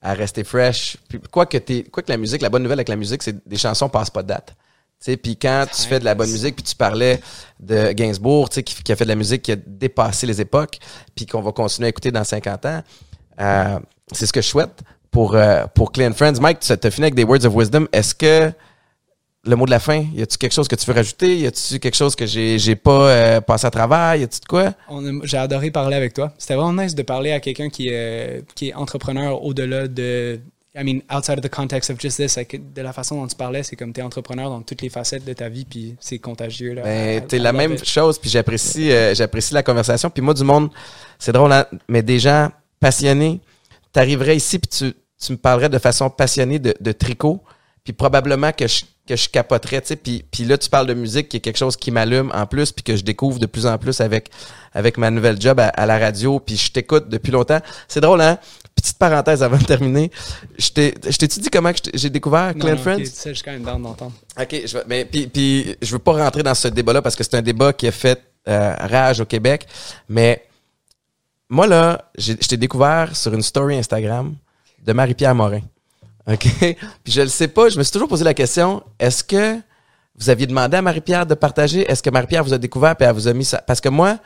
à rester fresh. Puis quoi que, quoi que la musique, la bonne nouvelle avec la musique, c'est que des chansons passent pas de date. Tu sais, puis quand tu fais de la bonne musique, puis tu parlais de Gainsbourg, tu sais, qui, qui a fait de la musique qui a dépassé les époques, puis qu'on va continuer à écouter dans 50 ans, euh, c'est ce que je souhaite pour, euh, pour Clean Friends. Mike, tu as fini avec des words of wisdom. Est-ce que le mot de la fin, y a-tu quelque chose que tu veux rajouter? Y a-tu quelque chose que j'ai pas euh, passé à travers? Y a-tu de quoi? J'ai adoré parler avec toi. C'était vraiment nice de parler à quelqu'un qui, est- qui est entrepreneur au-delà de. I mean, outside of the context of just this, like, de la façon dont tu parlais, c'est comme tu es entrepreneur dans toutes les facettes de ta vie, puis c'est contagieux. Là. Ben, t'es la même chose, puis j'apprécie, euh, j'apprécie la conversation. Puis moi, du monde, c'est drôle, hein, mais des gens passionnés, t'arriverais ici, puis tu, tu me parlerais de façon passionnée de, de tricot, puis probablement que je, que je capoterais, tu sais. Puis, puis là, tu parles de musique, qui est quelque chose qui m'allume en plus, puis que je découvre de plus en plus avec, avec ma nouvelle job à, à la radio, puis je t'écoute depuis longtemps. C'est drôle, hein? Petite parenthèse avant de terminer. Je t'ai- je t'ai-tu dit comment j'ai découvert non, Friends? ok, ça, je suis quand même down d'entendre. OK, je vais, mais puis, puis je veux pas rentrer dans ce débat-là parce que c'est un débat qui a fait euh, rage au Québec. Mais moi, là, je t'ai découvert sur une story Instagram de Marie-Pierre Morin. OK? [laughs] Puis je le sais pas, je me suis toujours posé la question, est-ce que vous aviez demandé à Marie-Pierre de partager? Est-ce que Marie-Pierre vous a découvert et elle vous a mis ça? Parce que moi,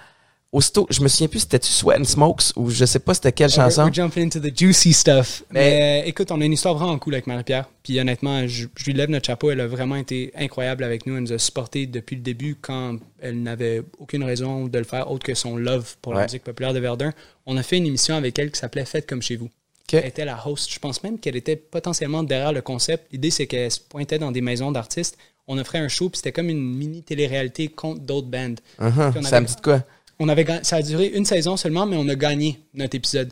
aussitôt, je me souviens plus c'était-tu Sweat and Smokes ou je sais pas c'était quelle We're, chanson? we're jumping into the juicy stuff. Mais- Mais, euh, écoute, on a une histoire vraiment cool avec Marie-Pierre. Puis honnêtement, je, je lui lève notre chapeau. Elle a vraiment été incroyable avec nous. Elle nous a supportés depuis le début quand elle n'avait aucune raison de le faire autre que son love pour Ouais. la musique populaire de Verdun. On a fait une émission avec elle qui s'appelait Faites comme chez vous. OK. Elle était la host. Je pense même qu'elle était potentiellement derrière le concept. L'idée, c'est qu'elle se pointait dans des maisons d'artistes. On offrait un show, puis c'était comme une mini télé-réalité contre d'autres bands. Uh-huh. Ça me dit de quoi? on avait ça a duré une saison seulement, mais on a gagné notre épisode.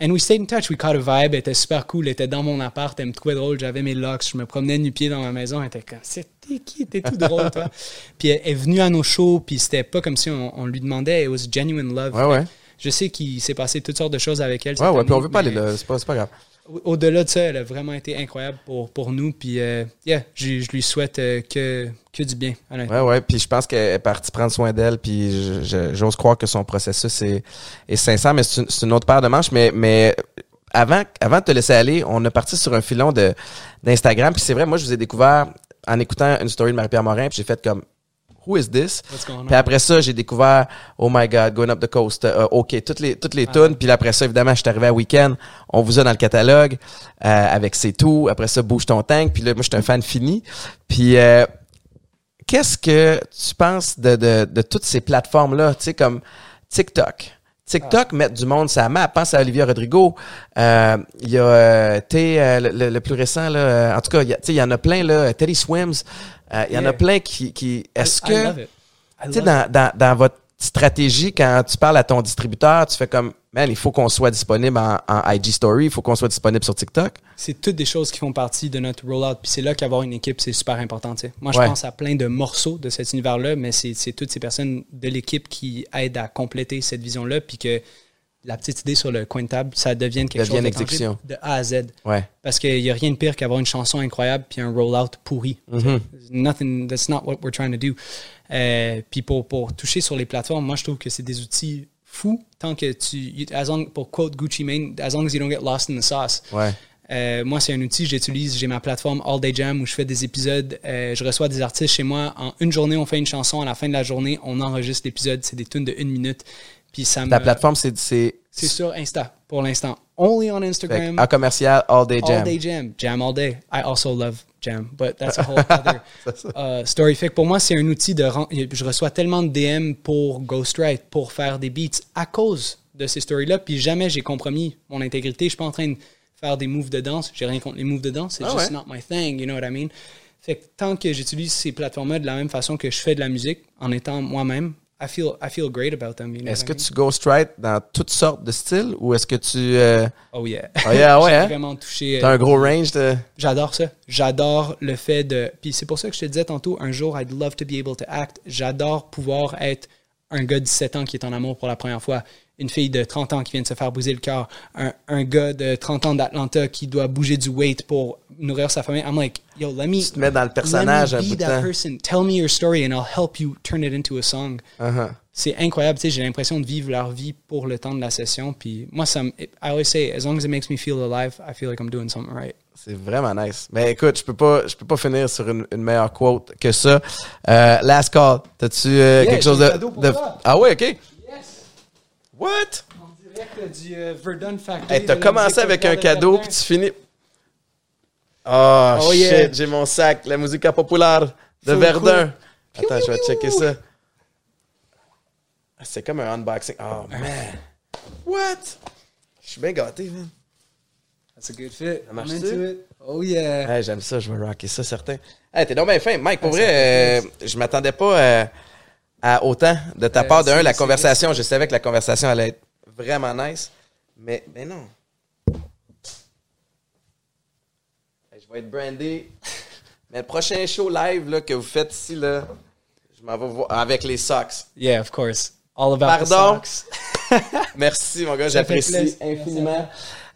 And we stayed in touch. We caught a vibe. Elle était super cool. Elle était dans mon appart. Elle me trouvait drôle. J'avais mes locks. Je me promenais nu-pied dans ma maison. Elle était comme, c'était qui? T'es tout drôle, toi? [laughs] puis elle est venue à nos shows. Puis c'était pas comme si on, on lui demandait. It was genuine love. Ouais, ouais. Je sais qu'il s'est passé toutes sortes de choses avec elle. Ouais, ouais, puis on année, veut pas aller là, c'est pas, pas grave. au-delà de ça, elle a vraiment été incroyable pour, pour nous. Puis, euh, yeah, je, je lui souhaite euh, que, que du bien. Ouais, ouais, puis je pense qu'elle est partie prendre soin d'elle, puis j'ose croire que son processus est, est sincère, mais c'est une, autre paire de manches. Mais, mais avant, avant de te laisser aller, on a parti sur un filon de d'Instagram, puis c'est vrai, moi, je vous ai découvert en écoutant une story de Marie-Pierre Morin, puis j'ai fait comme Who is this? Puis après ça, j'ai découvert Oh my God, Going Up the Coast, euh, OK, toutes les toutes les tunes. Puis après ça, évidemment, je suis arrivé à Weekend. On vous a dans le catalogue euh, avec C'est tout. Après ça, Bouge ton tank. Puis là, moi, je suis un fan fini. Puis euh, qu'est-ce que tu penses de, de, de toutes ces plateformes-là, tu sais, comme TikTok? TikTok Ah. met du monde ça map. Pense à Olivia Rodrigo. Euh, Il y a euh, t'es, euh, le, le- plus récent, là, euh, en tout cas, il y en a plein, là, Teddy Swims. Euh, Il y en a Yeah. plein qui... qui Est-ce que... Tu sais, dans, dans, dans votre stratégie, quand tu parles à ton distributeur, tu fais comme, man, il faut qu'on soit disponible en, en IG Story, il faut qu'on soit disponible sur TikTok. c'est toutes des choses qui font partie de notre rollout. Puis c'est là qu'avoir une équipe, c'est super important. tu sais. Moi, je Ouais. pense à plein de morceaux de cet univers-là, mais c'est toutes ces personnes de l'équipe qui aident à compléter cette vision-là, puis que la petite idée sur le coin de table, ça devienne quelque Devienne chose exécution. de A à Z. Ouais. Parce qu'il n'y a rien de pire qu'avoir une chanson incroyable puis un rollout pourri. Mm-hmm. Nothing, that's not what we're trying to do. Euh, puis pour, pour toucher sur les plateformes, moi je trouve que c'est des outils fous tant que tu, as long, pour quote Gucci Mane, as long as you don't get lost in the sauce. Ouais. Euh, moi, c'est un outil que j'utilise. J'ai ma plateforme All Day Jam où je fais des épisodes. Euh, je reçois des artistes chez moi. En une journée, on fait une chanson. À la fin de la journée, on enregistre l'épisode. C'est des tunes de une minute. Puis ça La me- plateforme, c'est, c'est, sur Insta pour l'instant. Only on fait Instagram. que en commercial, all day jam. All day jam. Jam all day. I also love jam, but that's a [laughs] whole other [laughs] uh, story. Fait que pour moi, c'est un outil de. Je reçois tellement de DM pour ghostwrite, pour faire des beats à cause de ces stories-là. Puis jamais j'ai compromis mon intégrité. Je suis pas en train de faire des moves de danse. J'ai rien contre les moves de danse. C'est Ah just ouais? not my thing. You know what I mean? Fait que tant que j'utilise ces plateformes-là de la même façon que je fais de la musique, en étant moi-même, I feel, I feel great about them. You know Est-ce que I mean? tu ghostwrite dans toutes sortes de styles ou est-ce que tu euh, Oh yeah. Oh yeah, [laughs] ouais, hein? vraiment touché. as euh, un gros range de. J'adore ça. J'adore le fait de. Puis c'est pour ça que je te disais tantôt, un jour, I'd love to be able to act. J'adore pouvoir être un gars de 17 ans qui est en amour pour la première fois, une fille de 30 ans qui vient de se faire briser le cœur, un, un gars de 30 ans d'Atlanta qui doit bouger du weight pour nourrir sa famille. I'm like, yo, let me. Tu te mets dans le personnage let me be that temps. person. Tell me your story and I'll help you turn it into a song. Uh-huh. C'est incroyable, tu sais, j'ai l'impression de vivre leur vie pour le temps de la session. Puis moi, ça me, I always say, as long as it makes me feel alive, I feel like I'm doing something right. C'est vraiment nice. Mais écoute, je peux pas, je peux pas finir sur une, une meilleure quote que ça. Euh, last call. T'as-tu euh, Yeah, quelque chose de, de- toi. Ah ouais, ok. What? En direct du euh, Verdun Factory. Hey, t'as commencé avec un cadeau puis tu finis. Oh, Oh, shit, yeah. j'ai mon sac, la musique populaire de Verdun. cool. Attends, je vais checker ça. Ah, C'est comme un unboxing. Oh man. What? Je suis bien gâté, man. That's a good fit. I'm marche-tu? into it. Oh yeah. Hey, j'aime ça, je vais rocker ça, certain. Hey, t'es donc bien fin. Mike, pour Ah, ça vrai, euh, je m'attendais pas euh, à autant de ta Euh, part. De un, la conversation, je savais que la conversation allait être vraiment nice. Mais, mais non. Je vais être brandé. [laughs] mais le prochain show live là, que vous faites ici, là, je m'en vais voir avec les socks. Yeah, of course. All about Pardon? the socks. [laughs] Merci, mon gars, j'apprécie infiniment.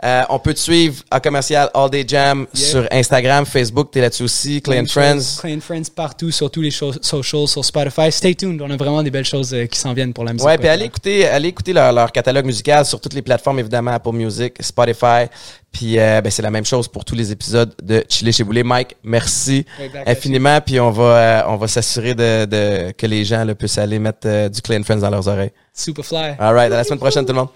Euh, on peut te suivre à commercial All Day Jam Yeah. sur Instagram, Facebook, t'es là-dessus aussi, Clay and Friends. Clay and Friends partout, sur tous les socials, sur Spotify. Stay tuned. On a vraiment des belles choses euh, qui s'en viennent pour la musique. Ouais, puis allez écouter, allez écouter leur, leur catalogue musical sur toutes les plateformes, évidemment, Apple Music, Spotify. Puis euh, ben, c'est la même chose pour tous les épisodes de Chili chez Boulet. Mike, merci back at infiniment. Puis on va, euh, on va s'assurer de, de, que les gens là, puissent aller mettre euh, du Clay and Friends dans leurs oreilles. Superfly. All right, à la semaine prochaine, tout le monde.